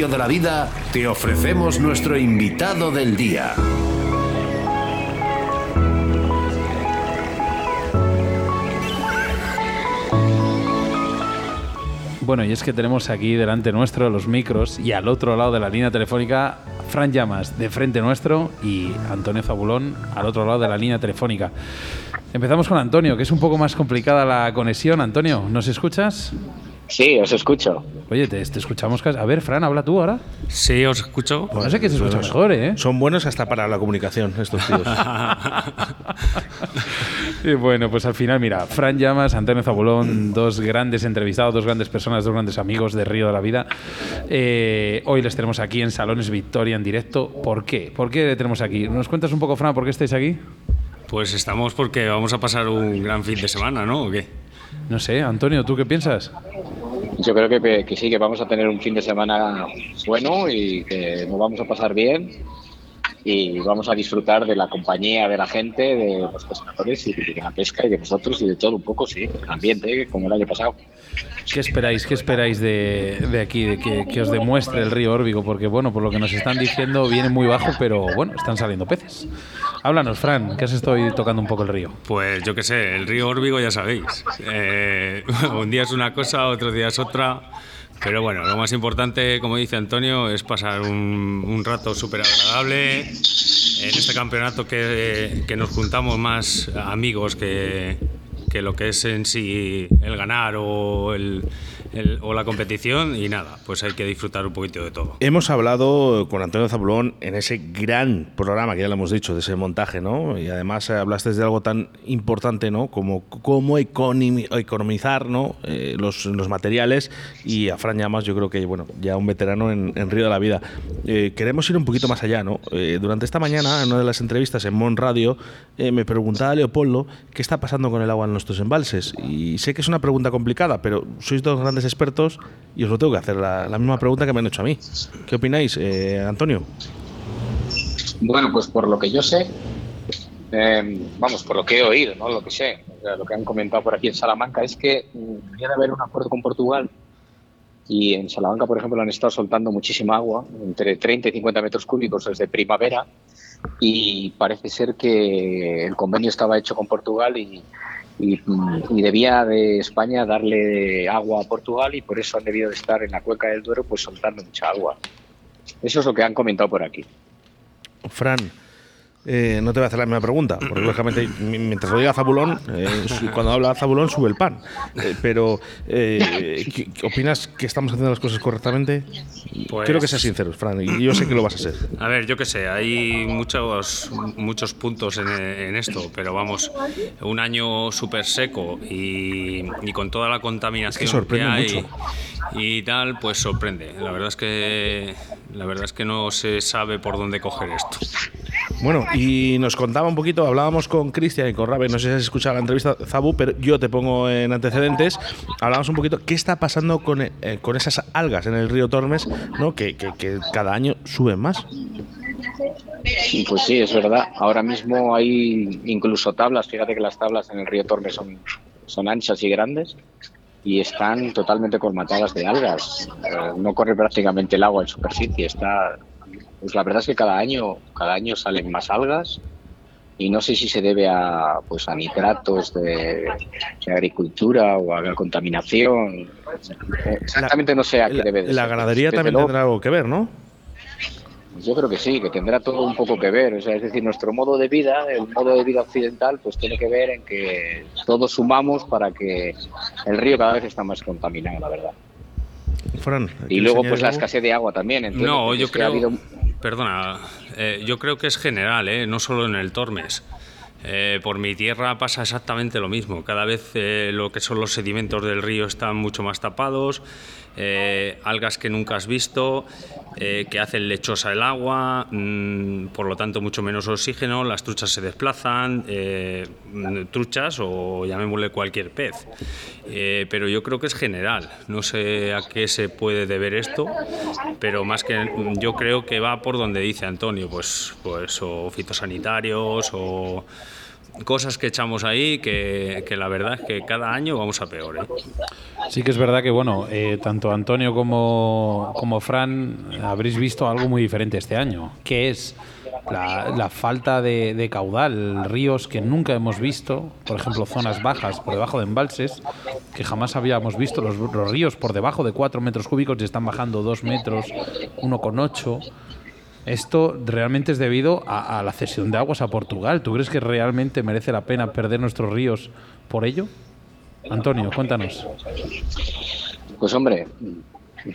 Río de la Vida te ofrecemos nuestro invitado del día. Bueno, y es que tenemos aquí delante nuestro los micros y al otro lado de la línea telefónica Fran Llamas de frente nuestro y Antonio Zabulón al otro lado de la línea telefónica. Empezamos con Antonio, que es un poco más complicada la conexión. Antonio, ¿nos escuchas? Sí, os escucho. Oye, te, te escuchamos casi. A ver, Fran, habla tú ahora. Sí, os escucho. Pues no sé que se escucha mejor, ¿eh? Son buenos hasta para la comunicación, estos tíos. Y bueno, pues al final, mira, Fran Llamas, Antonio Zabulón, dos grandes entrevistados, dos grandes personas, dos grandes amigos de Río de la Vida. Eh, hoy les tenemos aquí en Salones Victoria en directo. ¿Por qué? ¿Por qué le tenemos aquí? ¿Nos cuentas un poco, Fran, por qué estáis aquí? Pues estamos porque vamos a pasar un gran fin de semana, ¿no? ¿O qué? No sé, Antonio, ¿tú qué piensas? Yo creo que, que sí, que vamos a tener un fin de semana bueno y que nos vamos a pasar bien y vamos a disfrutar de la compañía de la gente, de los pescadores y de la pesca y de nosotros y de todo un poco, sí, el ambiente como el año pasado. ¿Qué esperáis? ¿Qué esperáis de, de aquí, de que, que os demuestre el río Órbigo? Porque, bueno, por lo que nos están diciendo, viene muy bajo, pero bueno, están saliendo peces. Háblanos, Fran, que has estado tocando un poco el río. Pues yo qué sé, el río Órbigo ya sabéis. Eh, un día es una cosa, otro día es otra. Pero bueno, lo más importante, como dice Antonio, es pasar un, un rato súper agradable en este campeonato que, que nos juntamos más amigos que, que lo que es en sí el ganar o, el, el- o la competición y nada, pues hay que disfrutar un poquito de todo. Hemos hablado con Antonio Zabulón en ese gran programa que ya lo hemos dicho, de ese montaje, ¿no? Y además eh, hablaste de algo tan importante, ¿no? Como cómo economi- economizar, ¿no? Eh, los, los materiales. Y a Fran Llamas, yo creo que, bueno, ya un veterano en, en Río de la Vida. Eh, queremos ir un poquito más allá, ¿no? Eh, durante esta mañana, en una de las entrevistas en Mon Radio, eh, me preguntaba Leopoldo qué está pasando con el agua en nuestros embalses. Y sé que es una pregunta complicada, pero sois dos grandes expertos y os lo tengo que hacer la, la misma pregunta que me han hecho a mí. ¿Qué opináis, eh, Antonio? Bueno, pues por lo que yo sé, eh, vamos, por lo que he oído, ¿no? Lo que sé, lo que han comentado por aquí en Salamanca es que mm, debería de haber un acuerdo con Portugal y en Salamanca, por ejemplo, han estado soltando muchísima agua, entre 30 y 50 metros cúbicos desde primavera y parece ser que el convenio estaba hecho con Portugal y, y, debía de España darle agua a Portugal y por eso han debido de estar en la cuenca del Duero pues soltando mucha agua. Eso es lo que han comentado por aquí. Fran, eh, no te voy a hacer la misma pregunta, porque lógicamente mi- mientras lo diga Zabulón, eh, cuando habla Zabulón sube el pan. Eh, pero, eh, ¿qué- qué ¿opinas que estamos haciendo las cosas correctamente? Pues- Quiero que seas sincero, Fran, y yo sé que lo vas a ser. A ver, yo qué sé, hay muchos, muchos puntos en, en esto, pero vamos, un año súper seco y, y con toda la contaminación sorprende hay mucho. Y tal, pues sorprende. La verdad es que la verdad es que no se sabe por dónde coger esto. Bueno, y nos contaba un poquito, hablábamos con Cristian y con Rabe, no sé si has escuchado la entrevista, Zabu, pero yo te pongo en antecedentes, hablábamos un poquito qué está pasando con, eh, con esas algas en el río Tormes, ¿no? que, que- que cada año suben más. Pues sí, es verdad. Ahora mismo hay incluso tablas. Fíjate que las tablas en el río Tormes son, son anchas y grandes y están totalmente colmatadas de algas. Eh, no corre prácticamente el agua en superficie. Está, pues la verdad es que cada año, cada año salen más algas y no sé si se debe a, pues a nitratos de, de agricultura o a la contaminación. Eh, Exactamente no sé a qué La, debe de la ser. ganadería Desde también luego- tendrá algo que ver, ¿no? Yo creo que sí, que tendrá todo un poco que ver. O sea, es decir, nuestro modo de vida, el modo de vida occidental, pues tiene que ver en que todos sumamos para que el río cada vez está más contaminado, la verdad. Fran, y luego, pues la escasez de agua también. no, yo creo. Perdona, eh, yo creo que es general, ¿eh? no solo en el Tormes. Eh, por mi tierra pasa exactamente lo mismo. Cada vez eh, lo que son los sedimentos del río están mucho más tapados, eh, algas que nunca has visto, que hacen lechosa el agua, mm, por lo tanto mucho menos oxígeno, las truchas se desplazan, truchas o llamémosle cualquier pez. pero yo creo que es general. No sé a qué se puede deber esto, pero más que yo creo que va por donde dice Antonio, pues, pues o fitosanitarios o cosas que echamos ahí que, la verdad es que cada año vamos a peor. ¿eh? Sí que es verdad que, bueno, eh, tanto Antonio como, como Fran habréis visto algo muy diferente este año, que es la, falta de, caudal, ríos que nunca hemos visto, por ejemplo, zonas bajas por debajo de embalses, que jamás habíamos visto, los, los ríos por debajo de 4 metros cúbicos y están bajando 2 metros, 1,8 esto realmente es debido a, la cesión de aguas a Portugal. ¿Tú crees que realmente merece la pena perder nuestros ríos por ello? Antonio, cuéntanos. Pues hombre,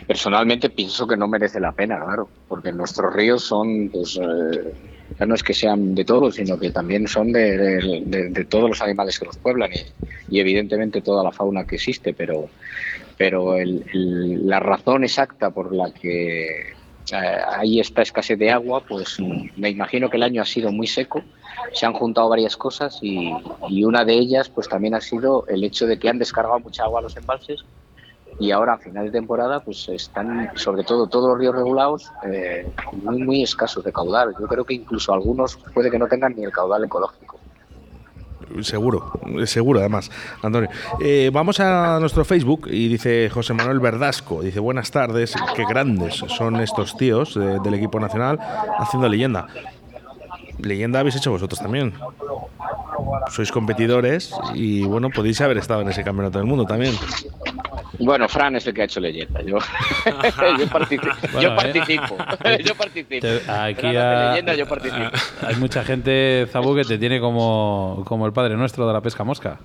personalmente pienso que no merece la pena, claro, porque nuestros ríos son, pues, eh, ya no es que sean de todos, sino que también son de, todos los animales que los pueblan y, evidentemente toda la fauna que existe, pero, pero la razón exacta por la que hay esta escasez de agua, pues me imagino que el año ha sido muy seco, se han juntado varias cosas y, una de ellas pues también ha sido el hecho de que han descargado mucha agua a los embalses y ahora a final de temporada pues están sobre todo todos los ríos regulados eh, muy muy escasos de caudal. Yo creo que incluso algunos puede que no tengan ni el caudal ecológico. Seguro, seguro además, Antonio. Eh, vamos a nuestro Facebook y dice José Manuel Verdasco, dice buenas tardes, qué grandes son estos tíos del equipo nacional haciendo leyenda. Leyenda habéis hecho vosotros también. Sois competidores y bueno, podéis haber estado en ese campeonato del mundo también. Bueno, Fran es el que ha hecho leyenda. Yo, yo, participo. yo participo. yo participo. aquí leyenda, yo participo. Hay mucha gente, Zabu, que te tiene como, como el padre nuestro de la pesca mosca.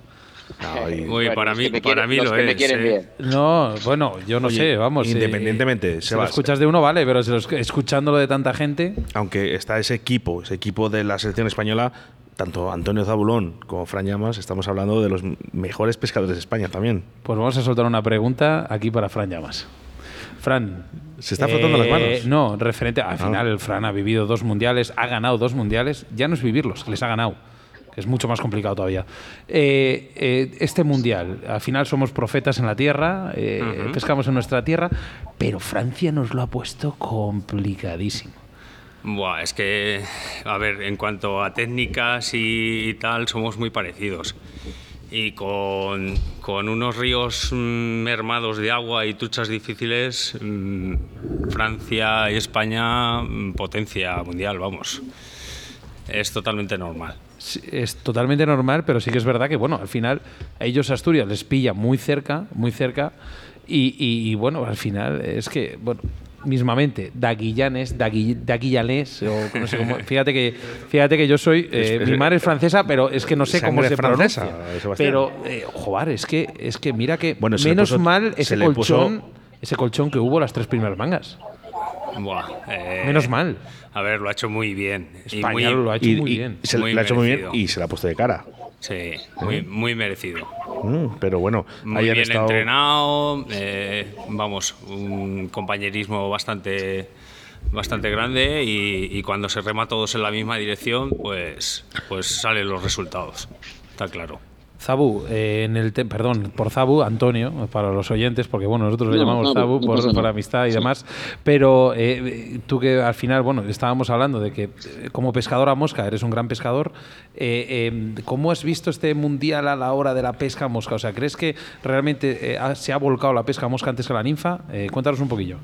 No, para mí, para mí lo es. ¿eh? No, bueno, yo no sé, vamos. Independientemente, si lo escuchas de uno, vale, pero si lo, escuchándolo de tanta gente. Aunque está ese equipo, ese equipo de la selección española, tanto Antonio Zabulón como Fran Llamas, estamos hablando de los mejores pescadores de España también. Pues vamos a soltar una pregunta aquí para Fran Llamas. Fran. ¿Se está frotando las manos? Eh, no, referente. Al ah. final, Fran ha vivido dos mundiales, ha ganado dos mundiales. Ya no es vivirlos, les ha ganado que es mucho más complicado todavía. Eh, eh, este mundial, al final somos profetas en la tierra, pescamos en nuestra tierra, pero Francia nos lo ha puesto complicadísimo. Buah, es que, a ver, en cuanto a técnicas y, tal, somos muy parecidos. Y con, con, unos ríos mm, mermados de agua y truchas difíciles, mm, Francia y España, mm, potencia mundial, vamos. Es totalmente normal. es totalmente normal, pero sí que es verdad que, bueno, al final a ellos Asturias les pilla muy cerca, muy cerca, y, y bueno, al final es que, bueno, mismamente Daguillanes, Daguillanes, o no sé cómo. Fíjate que, fíjate que yo soy. Eh, mi madre es francesa, pero es que no sé cómo se pronuncia. Pero, eh, joder, es que, es que mira que menos mal ese colchón, ese colchón que hubo las tres primeras mangas. Eh, menos mal. A ver, lo ha hecho muy bien. España lo ha hecho muy bien. Se, lo ha hecho muy bien y se la ha puesto de cara. Sí, muy, muy merecido. Mm, pero bueno, muy bien entrenado, eh, vamos, un compañerismo bastante bastante grande y, cuando se rema todos en la misma dirección, pues, pues salen los resultados, está claro. Zabu, eh, en el perdón, por Zabu, Antonio, para los oyentes, porque bueno, nosotros le llamamos Zabu por, amistad y demás, pero eh, tú que al final, bueno, estábamos hablando de que eh, como pescador a mosca eres un gran pescador, em, ¿cómo has visto este mundial a la hora de la pesca a mosca? O sea, ¿crees que realmente se ha volcado la pesca a mosca antes que la ninfa? cuéntanos un poquillo.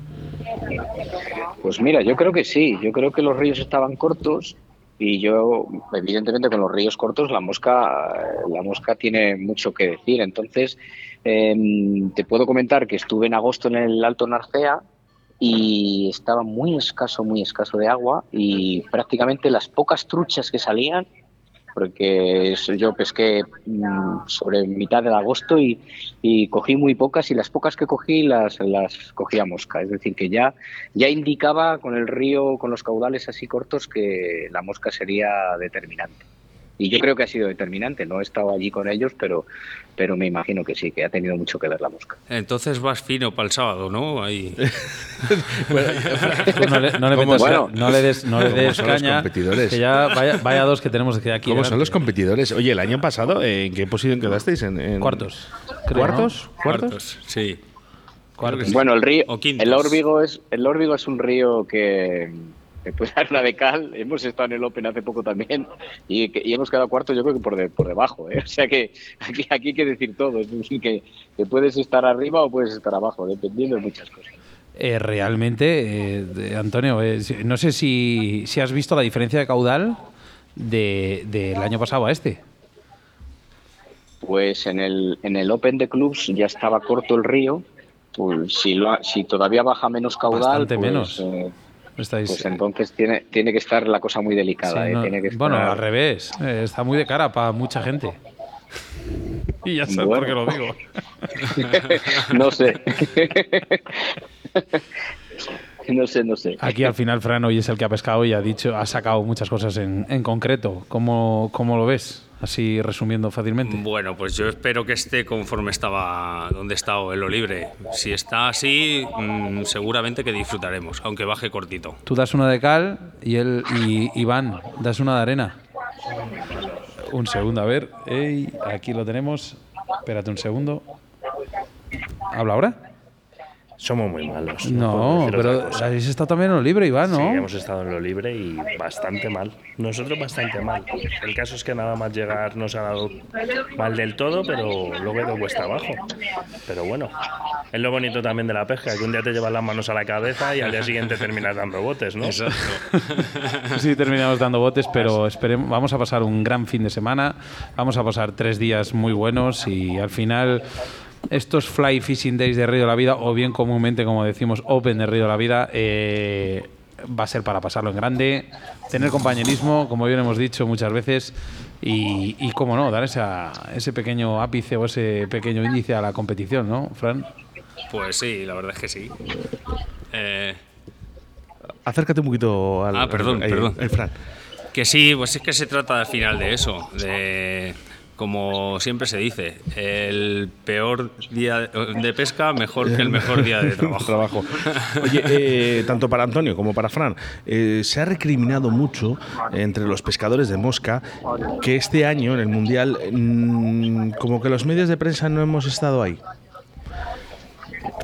Pues mira, yo creo que sí, yo creo que los ríos estaban cortos y yo, evidentemente, con los ríos cortos, la mosca, la mosca tiene mucho que decir. Entonces, em, te puedo comentar que estuve en agosto en el Alto Narcea y estaba muy escaso, muy escaso de agua y prácticamente las pocas truchas que salían, porque yo pesqué mm, sobre mitad de agosto y, cogí muy pocas y las pocas que cogí las, las cogí a mosca, es decir, que ya, ya indicaba con el río, con los caudales así cortos, que la mosca sería determinante. Y yo creo que ha sido determinante. No he estado allí con ellos, pero, pero me imagino que sí, que ha tenido mucho que ver la mosca. Entonces vas fino para el sábado, ¿no? Ahí. no, le, no, le metas, bueno, no, le, des, no le des caña. Que ya vaya, vaya, dos que tenemos que aquí. ¿Cómo son los competidores? Oye, el año pasado, ¿en qué posición quedasteis? En, en... Cuartos. Creo, ¿Cuartos? ¿no? ¿Cuartos? Sí. Cuartos. Bueno, el río, el Órbigo es, el Órbigo es un río que puede dar una de cal. Hemos estado en el Open hace poco también y, y hemos quedado cuarto yo creo que por, de, por debajo. ¿eh? O sea que aquí, aquí hay que decir todo. Es decir, que, que, puedes estar arriba o puedes estar abajo, dependiendo de muchas cosas. Eh, realmente, eh, Antonio, eh, no sé si, si, has visto la diferencia de caudal del de, año pasado a este. Pues en el, en el Open de Clubs ya estaba corto el río. Pues si, lo, si todavía baja menos caudal. Bastante pues, menos. Estáis... Pues entonces tiene, tiene que estar la cosa muy delicada. Sí, ¿eh? no, tiene que estar... Bueno, al revés. Eh, está muy de cara para mucha gente. Y ya sabes bueno. por qué lo digo. no sé. no sé, no sé. Aquí al final Fran hoy es el que ha pescado y ha dicho, ha sacado muchas cosas en, en concreto. ¿Cómo, ¿Cómo lo ves? Así resumiendo fácilmente. Bueno, pues yo espero que esté conforme estaba donde estaba en lo libre. Si está así, mmm, seguramente que disfrutaremos, aunque baje cortito. Tú das una de cal y él y Iván das una de arena. Un segundo, a ver. Ey, aquí lo tenemos. Espérate un segundo. ¿Habla ahora? Somos muy malos. No, no pero habéis estado también en lo libre, Iván, ¿no? Sí, hemos estado en lo libre y bastante mal. Nosotros bastante mal. El caso es que nada más llegar nos ha dado mal del todo, pero luego dado cuesta abajo. Pero bueno, es lo bonito también de la pesca, que un día te llevas las manos a la cabeza y al día siguiente terminas dando botes, ¿no? Exacto. sí, terminamos dando botes, pero esperemos, vamos a pasar un gran fin de semana, vamos a pasar tres días muy buenos y al final estos Fly Fishing Days de Río de la Vida, o bien comúnmente, como decimos, Open de Río de la Vida, eh, va a ser para pasarlo en grande, tener compañerismo, como bien hemos dicho muchas veces, y, y cómo no, dar esa, ese pequeño ápice o ese pequeño índice a la competición, ¿no, Fran? Pues sí, la verdad es que sí. Eh... Acércate un poquito al. Ah, perdón, al, perdón. El Fran. Que sí, pues es que se trata al final de eso, de como siempre se dice, el peor día de pesca mejor que el mejor día de trabajo. trabajo. Oye, eh, tanto para Antonio como para Fran, eh, se ha recriminado mucho entre los pescadores de mosca que este año en el Mundial, mmm, como que los medios de prensa no hemos estado ahí.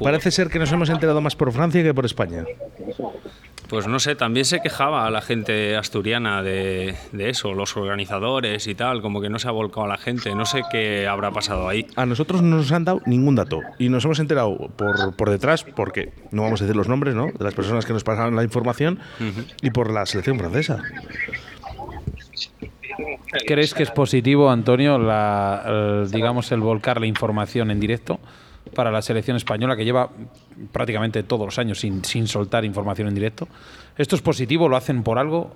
Parece ser que nos hemos enterado más por Francia que por España. Pues no sé, también se quejaba la gente asturiana de, de, eso, los organizadores y tal, como que no se ha volcado a la gente, no sé qué habrá pasado ahí. A nosotros no nos han dado ningún dato y nos hemos enterado por, por detrás, porque no vamos a decir los nombres, ¿no? De las personas que nos pasaron la información uh -huh. y por la selección francesa. ¿Crees que es positivo, Antonio, la, el, digamos, el volcar la información en directo? Para la selección española que lleva prácticamente todos los años sin, sin soltar información en directo. ¿Esto es positivo? ¿Lo hacen por algo?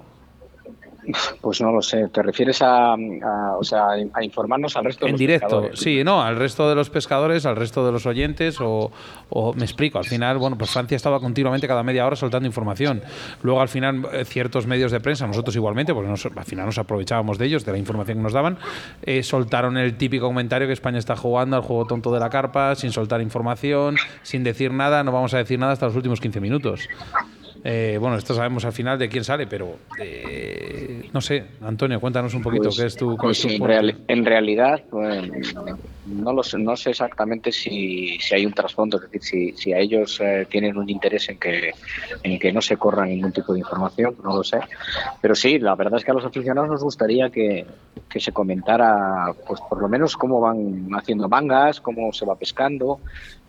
Pues no lo sé. ¿Te refieres a, a, o sea, a informarnos al resto de en los directo, pescadores? sí, no, al resto de los pescadores, al resto de los oyentes, o, o, me explico, al final, bueno, pues Francia estaba continuamente cada media hora soltando información. Luego, al final, eh, ciertos medios de prensa, nosotros igualmente, porque nos, al final nos aprovechábamos de ellos, de la información que nos daban, eh, soltaron el típico comentario que España está jugando al juego tonto de la carpa, sin soltar información, sin decir nada, no vamos a decir nada hasta los últimos 15 minutos. Eh, bueno, esto sabemos al final de quién sale, pero eh, no sé, Antonio, cuéntanos un poquito Pues- qué es tu. pues tu en realidad, pues, no, lo sé, no sé exactamente si, si hay un trasfondo, es decir, si, si a ellos eh, tienen un interés en que, en que no se corra ningún tipo de información, no lo sé. Pero sí, la verdad es que a los aficionados nos gustaría que, que se comentara, pues por lo menos cómo van haciendo mangas, cómo se va pescando,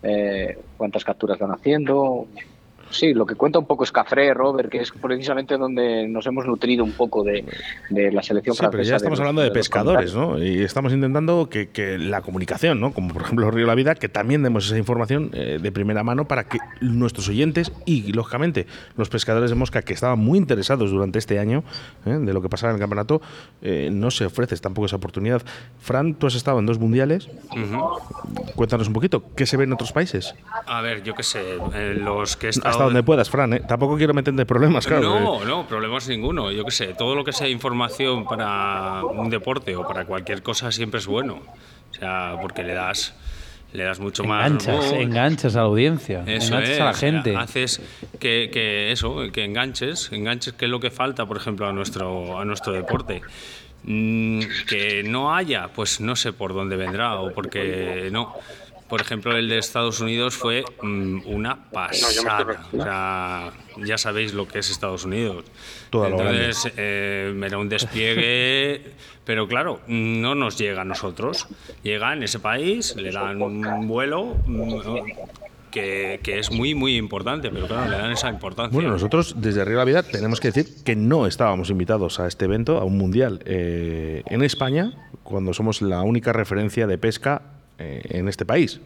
eh, cuántas capturas van haciendo. Sí, lo que cuenta un poco es Cafré, Robert, que es precisamente donde nos hemos nutrido un poco de, de la selección Sí, pero ya estamos hablando de, pescadores, ¿no? Y estamos intentando que, que, la comunicación, ¿no? Como por ejemplo Río La Vida, que también demos esa información eh, de primera mano para que nuestros oyentes y, lógicamente, los pescadores de mosca que estaban muy interesados durante este año ¿eh? de lo que pasaba en el campeonato, eh, no se ofrece tampoco esa oportunidad. Fran, tú has estado en dos mundiales. Cuéntanos un poquito, ¿qué se ve en otros países? A ver, yo qué sé, los que he estado Hasta donde puedas, Fran, ¿eh? Tampoco quiero meterte problemas, claro. No, no, problemas ninguno. Yo qué sé, todo lo que sea información para un deporte o para cualquier cosa siempre es bueno. O sea, porque le das le das mucho enganchas, más. Enganchas a la audiencia, eso enganchas a la gente. haces que, que, eso, que enganches, enganches, que es lo que falta, por ejemplo, a nuestro, a nuestro deporte. Mm, que no haya, pues no sé por dónde vendrá o porque no. Por ejemplo, el de Estados Unidos fue mm, una pasada. O sea, ya sabéis lo que es Estados Unidos. Entonces, eh, era un despliegue, pero claro, no nos llega a nosotros. Llega en ese país, le dan un vuelo. Mm, que, que, es muy, muy importante, pero claro, le dan esa importancia. Bueno, nosotros desde Arriba la Vida tenemos que decir que no estábamos invitados a este evento, a un mundial eh, en España, cuando somos la única referencia de pesca eh, en este país.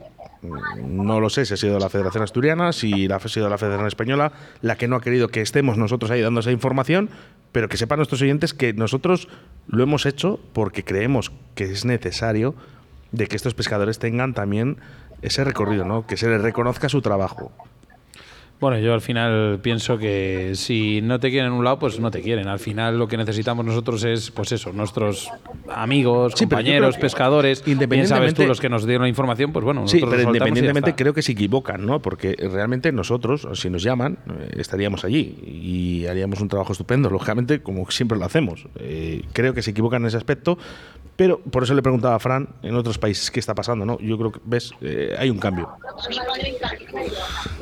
No lo sé si ha sido la Federación Asturiana, si ha sido la Federación Española la que no ha querido que estemos nosotros ahí dando esa información, pero que sepan nuestros oyentes que nosotros lo hemos hecho porque creemos que es necesario de que estos pescadores tengan también ese recorrido, ¿no? que se les reconozca su trabajo. Bueno, yo al final pienso que si no te quieren en un lado, pues no te quieren. Al final lo que necesitamos nosotros es, pues eso, nuestros amigos, compañeros, pescadores, independientemente, sabes tú los que nos dieron la información, pues bueno. Sí, pero independientemente creo que se equivocan, ¿no? Porque realmente nosotros, si nos llaman, eh, estaríamos allí y haríamos un trabajo estupendo, lógicamente, como siempre lo hacemos. Eh, creo que se equivocan en ese aspecto, pero por eso le preguntaba a Fran en otros países qué está pasando, ¿no? Yo creo que, ves, eh, hay un cambio.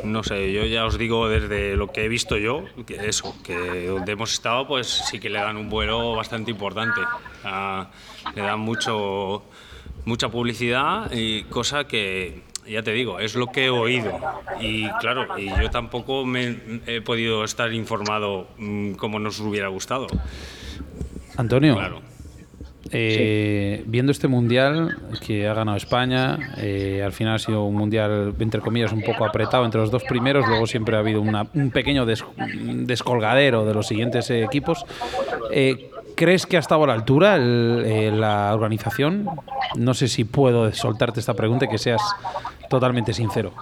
No sé, yo ya os digo desde lo que he visto yo, que eso, que donde hemos estado, pues sí que le dan un vuelo bastante importante. le dan mucho, mucha publicidad y cosa que, ya te digo, es lo que he oído. Y claro, y yo tampoco me he podido estar informado mm, como nos hubiera gustado. Antonio. Claro. Eh, viendo este mundial que ha ganado España, eh, al final ha sido un mundial, entre comillas, un poco apretado entre los dos primeros, luego siempre ha habido un pequeño descolgadero de los siguientes equipos. Eh, ¿Crees que ha estado a la altura la organización? No sé si puedo soltarte esta pregunta y que seas totalmente sincero.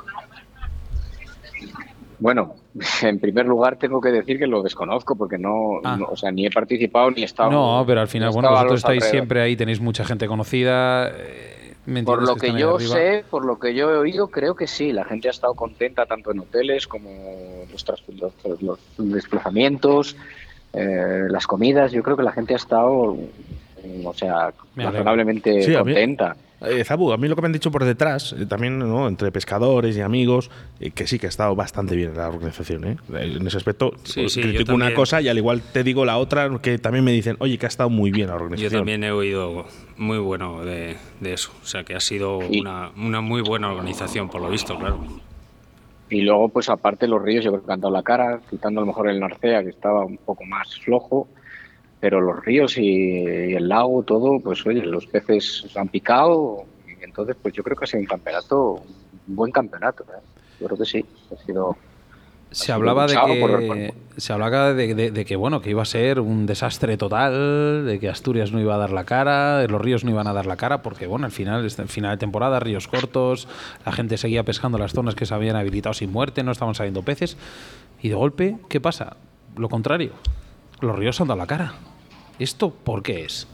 Bueno, en primer lugar tengo que decir que lo desconozco porque no, Ah. no- o sea, ni he participado ni he estado. No, pero al final, bueno, vosotros estáis siempre ahí, tenéis mucha gente conocida. eh, ¿me Por lo que yo arriba. sé, por lo que yo he oído, creo que sí. La gente ha estado contenta tanto en hoteles como los, tras- los- los desplazamientos, eh, las comidas. Yo creo que la gente ha estado, o sea, razonablemente Sí, a mí- contenta. Eh, Zabu, a mí lo que me han dicho por detrás, eh, también ¿no? entre pescadores y amigos, eh, que sí que ha estado bastante bien la organización. ¿eh? En ese aspecto, Sí, sí, yo critico una cosa y al igual te digo la otra, que también me dicen, oye, que ha estado muy bien la Yo organización. también he oído muy bueno de, de eso. O sea, que ha sido una, una muy buena organización, por lo visto, claro. Y luego, pues aparte, los ríos yo creo que han dado la cara, quitando a lo mejor el Narcea, que estaba un poco más flojo. Pero los ríos y, el lago, todo, pues oye, los peces se han picado. Y entonces, pues yo creo que ha sido un campeonato, un buen campeonato. ¿eh? Yo creo que sí, ha sido. Se hablaba de que se hablaba de, de- de que bueno que iba a ser un desastre total, de que Asturias no iba a dar la cara, de los ríos no iban a dar la cara, porque bueno al final es el final de temporada, ríos cortos, la gente seguía pescando las zonas que se habían habilitado sin muerte, no estaban saliendo peces y de golpe qué pasa, lo contrario, los ríos han dado la cara. ¿Esto por qué es?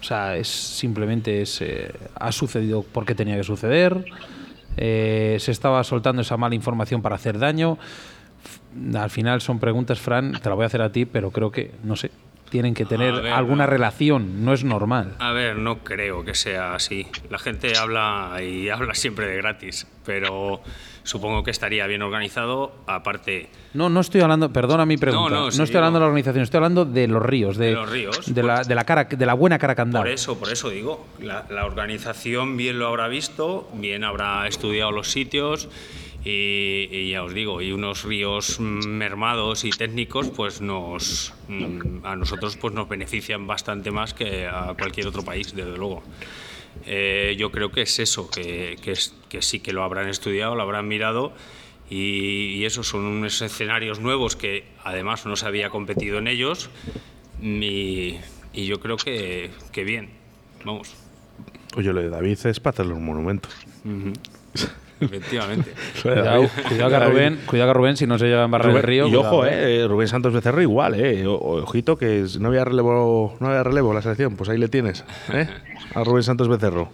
O sea, es simplemente es, eh, ha sucedido porque tenía que suceder. eh, se estaba soltando esa mala información para hacer daño. Al final son preguntas, Fran, te la voy a hacer a ti, pero creo que, no sé, tienen que tener ver, alguna no. relación, no es normal. A ver, no creo que sea así. La gente habla y habla siempre de gratis, pero supongo que estaría bien organizado. Aparte, No, no estoy hablando, perdona mi pregunta, No, no, estoy hablando de la organización, estoy hablando de los ríos, de, De los ríos, de, la, pues- de la cara, de la buena cara que han dado. por eso, por eso digo, la, la organización bien lo habrá visto, bien habrá estudiado los sitios Y, y ya os digo, y unos ríos mermados y técnicos, pues nos mm, a nosotros pues nos benefician bastante más que a cualquier otro país, desde luego. Eh, yo creo que es eso, que, que es- que sí que lo habrán estudiado, lo habrán mirado y, y esos son unos escenarios nuevos que además no se había competido en ellos y, y yo creo que, que bien, vamos. Oye, lo de David es para hacerle un monumento. Ujú. Efectivamente. Cuidado, cuidado que a Rubén, cuidado que a Rubén, si no se llega a embarrar el Rubén- río. y cuidado, ojo, eh. Rubén Santos Becerro igual, eh. O- ojito que no había relevo, no había relevo en la selección, pues ahí le tienes, ¿eh? A Rubén Santos Becerro.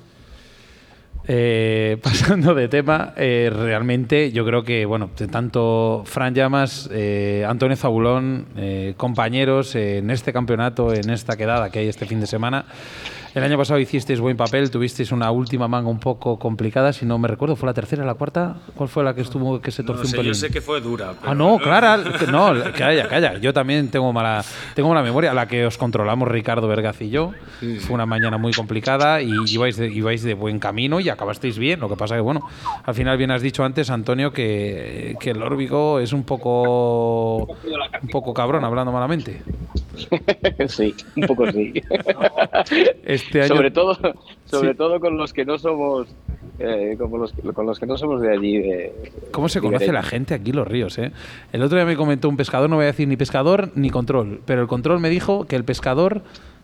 Eh, pasando de tema, eh, realmente yo creo que, bueno, de tanto Fran Llamas, eh, Antonio Zabulón, eh, compañeros eh, en este campeonato, en esta quedada que hay este fin de semana. El año pasado hicisteis buen papel, tuvisteis una última manga un poco complicada, si no me recuerdo, ¿fue la tercera, la cuarta? ¿Cuál fue la que estuvo que se No torció un sé, pelín? yo sé que fue dura. Ah, no, Clara, no, calla, calla. Yo también tengo mala, tengo mala memoria. La que os controlamos Ricardo Vergaz y yo. Fue una mañana muy complicada y ibais de, ibais de buen camino y acabasteis bien. Lo que pasa que, bueno, al final bien has dicho antes, Antonio, que, que el órbigo es un poco, un poco cabrón, hablando malamente. sí, un poco sí. Este año- sobre todo, sobre Sí. todo con los que no somos, eh, como los, con los que no somos de allí. De, ¿Cómo se conoce la gente aquí los ríos? Eh? El otro día me comentó un pescador, no voy a decir ni pescador ni control, pero el control me dijo que el pescador,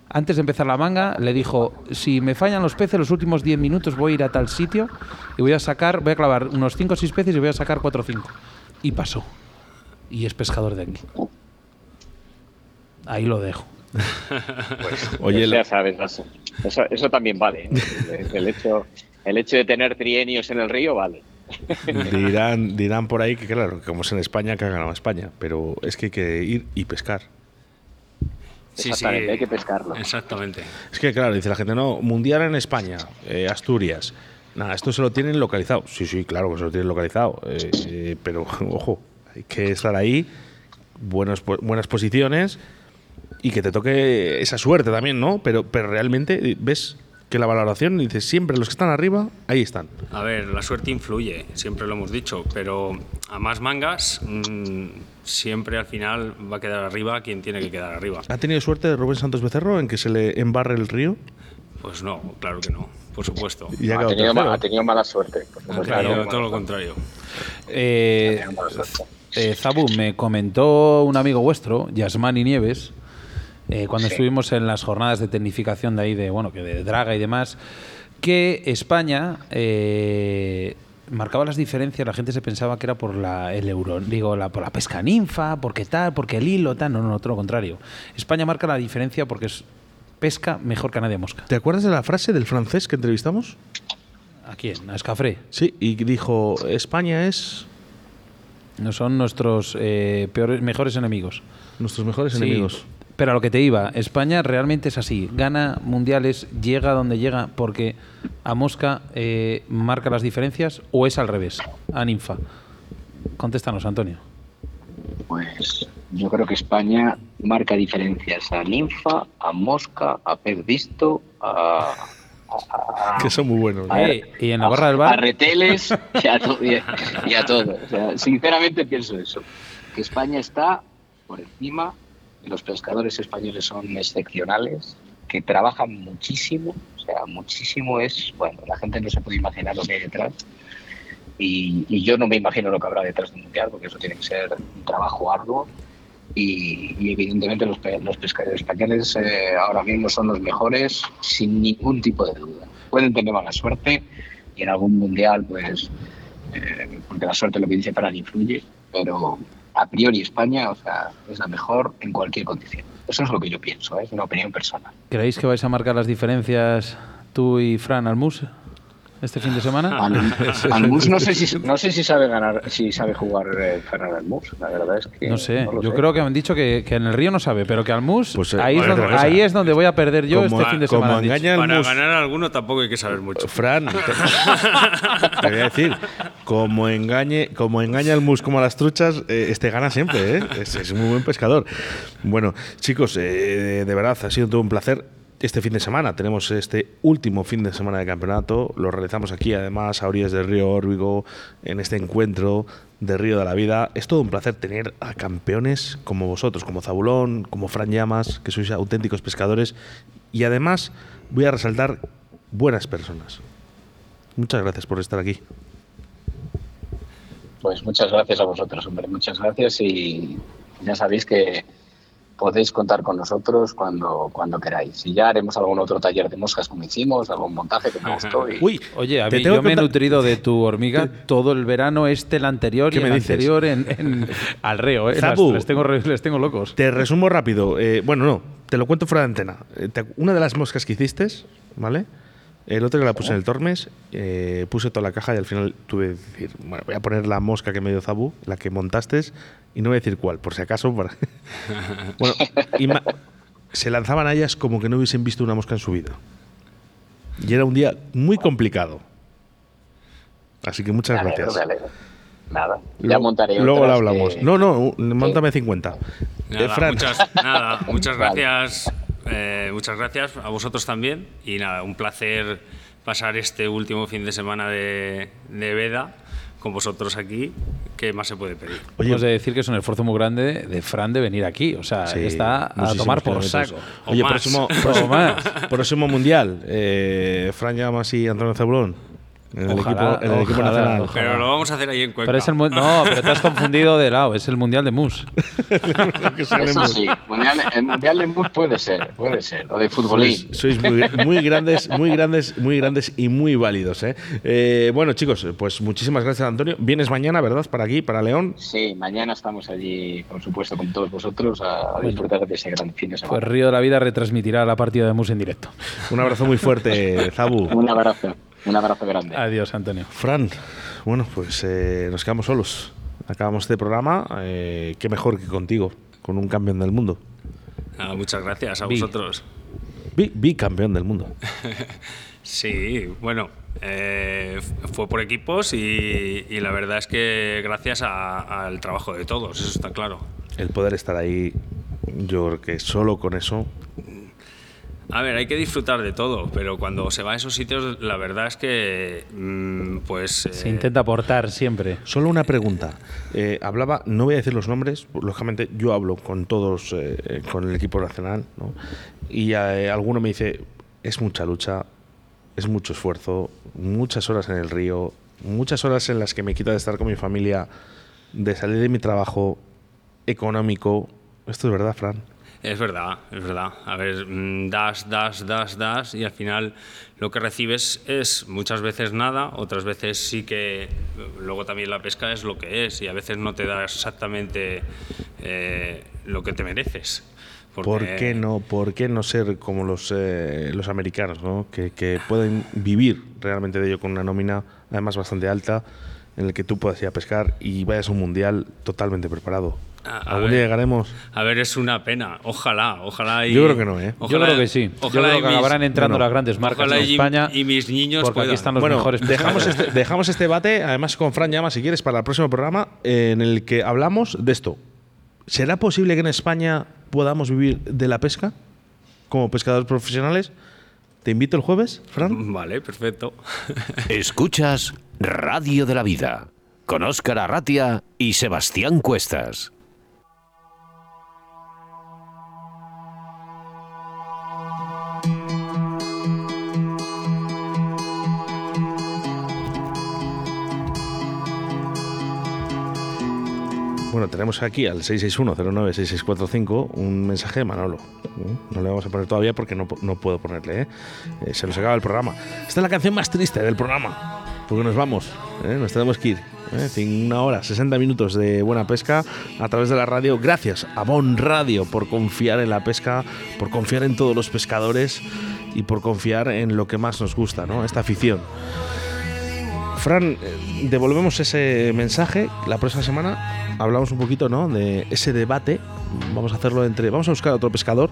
antes de empezar la manga, le dijo, si me fallan los peces los últimos 10 minutos voy a ir a tal sitio y voy a sacar, voy a clavar unos 5 o 6 peces y voy a sacar 4 o 5. Y pasó. Y es pescador de aquí. Ahí lo dejo. Oye, Pues lo- ya sabes, eso, eso, eso también vale. ¿eh? El hecho, el hecho de tener trienios en el río vale. dirán, dirán por ahí que, claro, que como es en España, que ha ganado España. Pero es que hay que ir y pescar. Sí, sí. Exactamente, hay que pescarlo. Exactamente. Es que, claro, dice la gente, no, mundial en España, eh, Asturias. Nada, esto se lo tienen localizado. Sí, sí, claro que se lo tienen localizado. eh, eh, pero, ojo, hay que estar ahí, buenos, buenas posiciones y que te toque esa suerte también, ¿no? Pero, pero realmente eh, ves que la valoración, dices, siempre los que están arriba, ahí están. A ver, la suerte influye, siempre lo hemos dicho, pero a más mangas, mm, siempre al final va a quedar arriba quien tiene que quedar arriba. ¿Ha tenido suerte Rubén Santos Becerro en que se le embarre el río? Pues no, claro que no, por supuesto. Y ha tenido, ha mala suerte. por Ha tenido Claro, todo lo contrario. Eh, suerte, mala suerte. eh, Zabu, me comentó un amigo vuestro, Yasmani Nieves, eh, cuando Sí. estuvimos en las jornadas de tecnificación de ahí, de, bueno, que de Draga y demás, que España eh, marcaba las diferencias, la gente se pensaba que era por la, el euro, digo, la, por la pesca ninfa, porque tal, porque el hilo, tal, no, no, todo lo contrario. España marca la diferencia porque es pesca mejor que nadie mosca. ¿Te acuerdas de la frase del francés que entrevistamos? ¿A quién? ¿A Escafré? Sí, y dijo, España es No son nuestros eh, peores, mejores enemigos. nuestros mejores Sí, enemigos. Pero a lo que te iba, España realmente es así. Gana mundiales, llega donde llega porque a Mosca eh, marca las diferencias o es al revés, a Ninfa. Contéstanos, Antonio. Pues yo creo que España marca diferencias a ninfa, a mosca, a pez visto, a, a- Que son muy buenos. a- Eh, y en la barra del a bar, reteles y a, to- y a- y a todo. O sea, sinceramente pienso eso, que España está por encima, los pescadores españoles son excepcionales, que trabajan muchísimo, o sea, muchísimo es, bueno, la gente no se puede imaginar lo que hay detrás. Y, yo no me imagino lo que habrá detrás de un mundial, porque eso tiene que ser un trabajo arduo. Y, evidentemente los, pe- los pescadores españoles eh, ahora mismo son los mejores, sin ningún tipo de duda. Pueden tener mala suerte y en algún mundial, pues, eh, porque la suerte lo que dice Fran influye, pero a priori España, o sea, es la mejor en cualquier condición. Eso es lo que yo pienso, ¿eh? es una opinión personal. ¿creéis que vais a marcar las diferencias tú y Fran Almus este fin de semana? Al- Almus no sé si no sé si sabe ganar, si sabe jugar eh, Ferran Almus. La verdad es que No sé, lo yo sé. creo que han dicho que, que en el río no sabe, pero que Almus, Pues, eh, ahí, es donde, cosa. ahí es donde voy a perder yo Como- este fin de como semana. engaña Para mus- ganar a alguno tampoco hay que saber mucho. Fran, te, te voy a decir, como engañe, como engaña el mus como a las truchas, eh, este gana siempre, ¿eh? Es, es un muy buen pescador. Bueno, chicos, eh, de verdad, ha sido todo un placer. Este fin de semana. Tenemos este último fin de semana de campeonato. Lo realizamos aquí, además, a orillas del río Órbigo, en este encuentro de Río de la Vida. Es todo un placer tener a campeones como vosotros, como Zabulón, como Fran Llamas, que sois auténticos pescadores. Y además, voy a resaltar buenas personas. Muchas gracias por estar aquí. Pues muchas gracias a vosotros, hombre, muchas gracias y ya sabéis que podéis contar con nosotros cuando, cuando queráis. Y ya haremos algún otro taller de moscas como hicimos, algún montaje que me gustó. Y... Uy, Oye, a mí, yo me he nutrido de tu hormiga todo el verano, este, el anterior y ¿Qué el dices? anterior en, en- al reo. ¿eh? Las- les, tengo, les tengo locos. Te resumo rápido. Eh, bueno, no, te lo cuento fuera de antena. Eh, te- una de las moscas que hiciste, ¿vale? El otro que la puse en el Tormes, eh, puse toda la caja y al final tuve que decir, bueno, voy a poner la mosca que me dio Zabu, la que montaste, y no voy a decir cuál, por si acaso. para- bueno, y ma- se lanzaban a ellas como que no hubiesen visto una mosca en su vida. Y era un día muy complicado. Así que muchas gracias. Nada, ya Luego- montaré Luego lo hablamos. que- No, no, montame 50. Nada, Eh, Fran. muchas, nada, muchas Vale. Eh, muchas gracias a vosotros también. Y nada, un placer pasar este último fin de semana de, de veda con vosotros aquí. ¿Qué más se puede pedir? Oye, Hemos de decir que es un esfuerzo muy grande de Fran de venir aquí. O sea, Sí, está a tomar por saco. Oye, más. próximo, O próximo, más. próximo mundial. Eh, Fran Llamas y Antonio Zabulón. En el, Ojalá, equipo, en el equipo ojalá, nacional. ojalá. Pero lo vamos a hacer ahí en Cuenca. Pero es el mu- no, pero te has confundido de lado. Es el mundial de mus. Eso sí, mundial, el mundial de mus puede ser, puede ser, o de Sois, futbolín. sois muy, muy grandes, muy grandes, muy grandes y muy válidos. ¿eh? Eh, bueno, chicos, pues muchísimas gracias, Antonio. Vienes mañana, ¿verdad? Para aquí, para León. Sí, mañana estamos allí, por supuesto, con todos vosotros a, a disfrutar de ese gran fin de semana. Pues Río de la Vida retransmitirá la partida de mus en directo. Un abrazo muy fuerte, Zabu. Un abrazo, un abrazo grande. Adiós, Antonio. Fran, bueno, pues eh, nos quedamos solos. Acabamos este programa. eh, qué mejor que contigo, con un campeón del mundo. Nada, muchas gracias a Vi. vosotros. Bi- bicampeón del mundo. Sí, bueno, eh, fue por equipos y, y la verdad es que gracias a- al trabajo de todos, eso está claro. El poder estar ahí, yo creo que solo con eso. A ver, hay que disfrutar de todo, pero cuando se va a esos sitios, la verdad es que, mm, pues... Se eh, intenta aportar siempre. Solo una pregunta. Eh, hablaba, no voy a decir los nombres, lógicamente yo hablo con todos, eh, con el equipo nacional, ¿no? y eh, alguno me dice, es mucha lucha, es mucho esfuerzo, muchas horas en el río, muchas horas en las que me quita de estar con mi familia, de salir de mi trabajo económico. Esto es verdad, Fran. Es verdad, es verdad. A ver, mm, das, das, das, das y al final lo que recibes es muchas veces nada, otras veces sí que luego también la pesca es lo que es y a veces no te da exactamente eh, lo que te mereces. Porque- ¿Por qué no, por qué no ser como los, eh, los americanos, ¿no? que, que pueden vivir realmente de ello con una nómina, además bastante alta, en el que tú puedas ir a pescar y vayas a un mundial totalmente preparado? A- a ¿Algún ver. día llegaremos? A ver, es una pena. Ojalá, ojalá. Y, Yo creo que no, ¿eh? Yo creo que sí. Yo ojalá creo y que mis- acabarán entrando bueno, las grandes marcas en y- España. y mis niños porque aquí están los bueno, mejores dejamos este, dejamos este debate, además con Fran Llama, si quieres, para el próximo programa, eh, en el que hablamos de esto. ¿Será posible que en España podamos vivir de la pesca como pescadores profesionales? ¿Te invito el jueves, Fran? Vale, perfecto. Escuchas Radio de la Vida con Óscar Arratia y Sebastián Cuestas. Bueno, tenemos aquí al 661-096645 un mensaje de Manolo. ¿eh? No le vamos a poner todavía porque no, no puedo ponerle. ¿eh? Eh, se nos acaba el programa. Esta es la canción más triste del programa. Porque nos vamos. ¿eh? Nos tenemos que ir. ¿eh? Cin- Una hora, 60 minutos de buena pesca a través de la radio. Gracias a Bon Radio por confiar en la pesca, por confiar en todos los pescadores y por confiar en lo que más nos gusta, ¿no? Esta afición. Fran, eh, devolvemos ese mensaje la próxima semana. Hablamos un poquito, ¿no? De ese debate. Vamos a hacerlo entre. Vamos a buscar a otro pescador.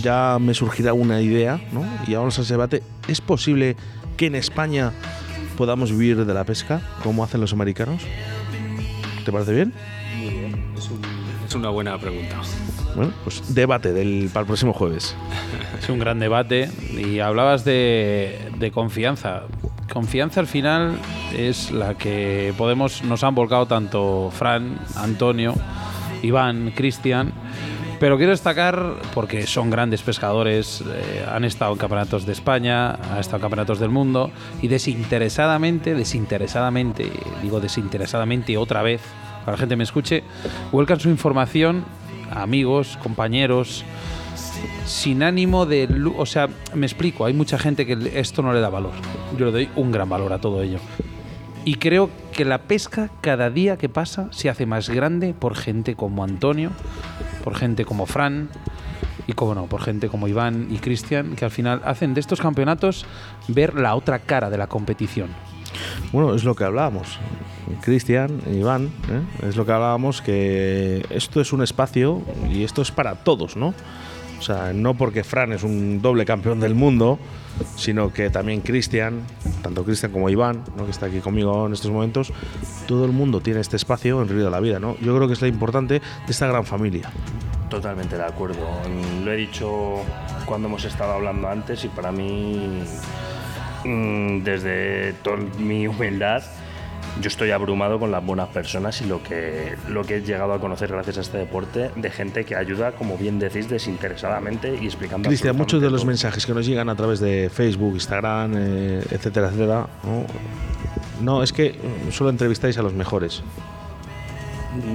Ya me surgirá una idea, ¿no? Y vamos a ese debate. ¿Es posible que en España podamos vivir de la pesca como hacen los americanos? ¿Te parece bien? Es una buena pregunta. Bueno, pues debate del, para el próximo jueves. Es un gran debate y hablabas de, de confianza. Confianza al final es la que Podemos nos han volcado tanto Fran, Antonio, Iván, Cristian. Pero quiero destacar, porque son grandes pescadores, eh, han estado en campeonatos de España, han estado en campeonatos del mundo, y desinteresadamente, desinteresadamente, digo desinteresadamente otra vez, para que la gente me escuche, vuelcan su información a amigos, compañeros, sin ánimo de... O sea, me explico, hay mucha gente que esto no le da valor. Yo le doy un gran valor a todo ello. Y creo que la pesca cada día que pasa se hace más grande por gente como Antonio, por gente como Fran y, como no, por gente como Iván y Cristian, que al final hacen de estos campeonatos ver la otra cara de la competición. Bueno, es lo que hablábamos. Cristian, Iván, ¿eh? es lo que hablábamos, que esto es un espacio y esto es para todos, ¿no? O sea, no porque Fran es un doble campeón del mundo, sino que también Cristian, tanto Cristian como Iván, ¿no? que está aquí conmigo en estos momentos, todo el mundo tiene este espacio en Río de la Vida, ¿no? Yo creo que es lo importante de esta gran familia. Totalmente de acuerdo. Lo he dicho cuando hemos estado hablando antes y para mí, mm, desde toda mi humildad, yo estoy abrumado con las buenas personas y lo que, lo que he llegado a conocer gracias a este deporte de gente que ayuda, como bien decís, desinteresadamente y explicando. Cristian, muchos de los mensajes que nos llegan a través de Facebook, Instagram, eh, etcétera, etcétera, ¿no? No, es que mm, solo entrevistáis a los mejores.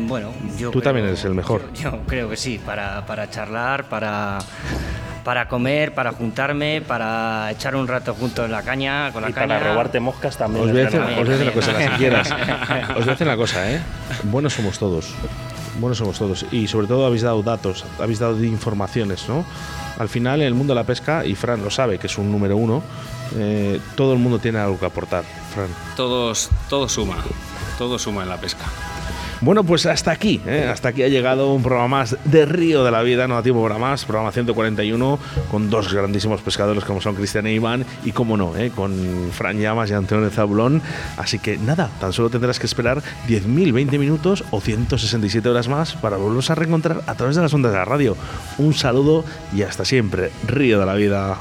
Bueno, yo Tú también eres el mejor. Yo, yo creo que sí, para, para charlar, para, para comer, para juntarme, para echar un rato juntos en la caña, con la Y caña. para robarte moscas también. Os voy a decir, os voy a decir una cosa, si quieras. Os voy a decir una cosa, ¿eh? Buenos somos todos. Buenos somos todos. Y sobre todo habéis dado datos, habéis dado informaciones, ¿no? Al final, en el mundo de la pesca, y Fran lo sabe, que es un número uno, eh, todo el mundo tiene algo que aportar, Fran. Todos, todo suma, todo suma en la pesca. Bueno, pues hasta aquí, ¿eh? hasta aquí ha llegado un programa más de Río de la Vida, no da tiempo para más, programa 141, con dos grandísimos pescadores como son Cristian e Iván, y como no, ¿eh? con Fran Llamas y Antonio Zabulón. Así que nada, tan solo tendrás que esperar 10.000, 20 minutos o 167 horas más para volvernos a reencontrar a través de las ondas de la radio. Un saludo y hasta siempre, Río de la Vida.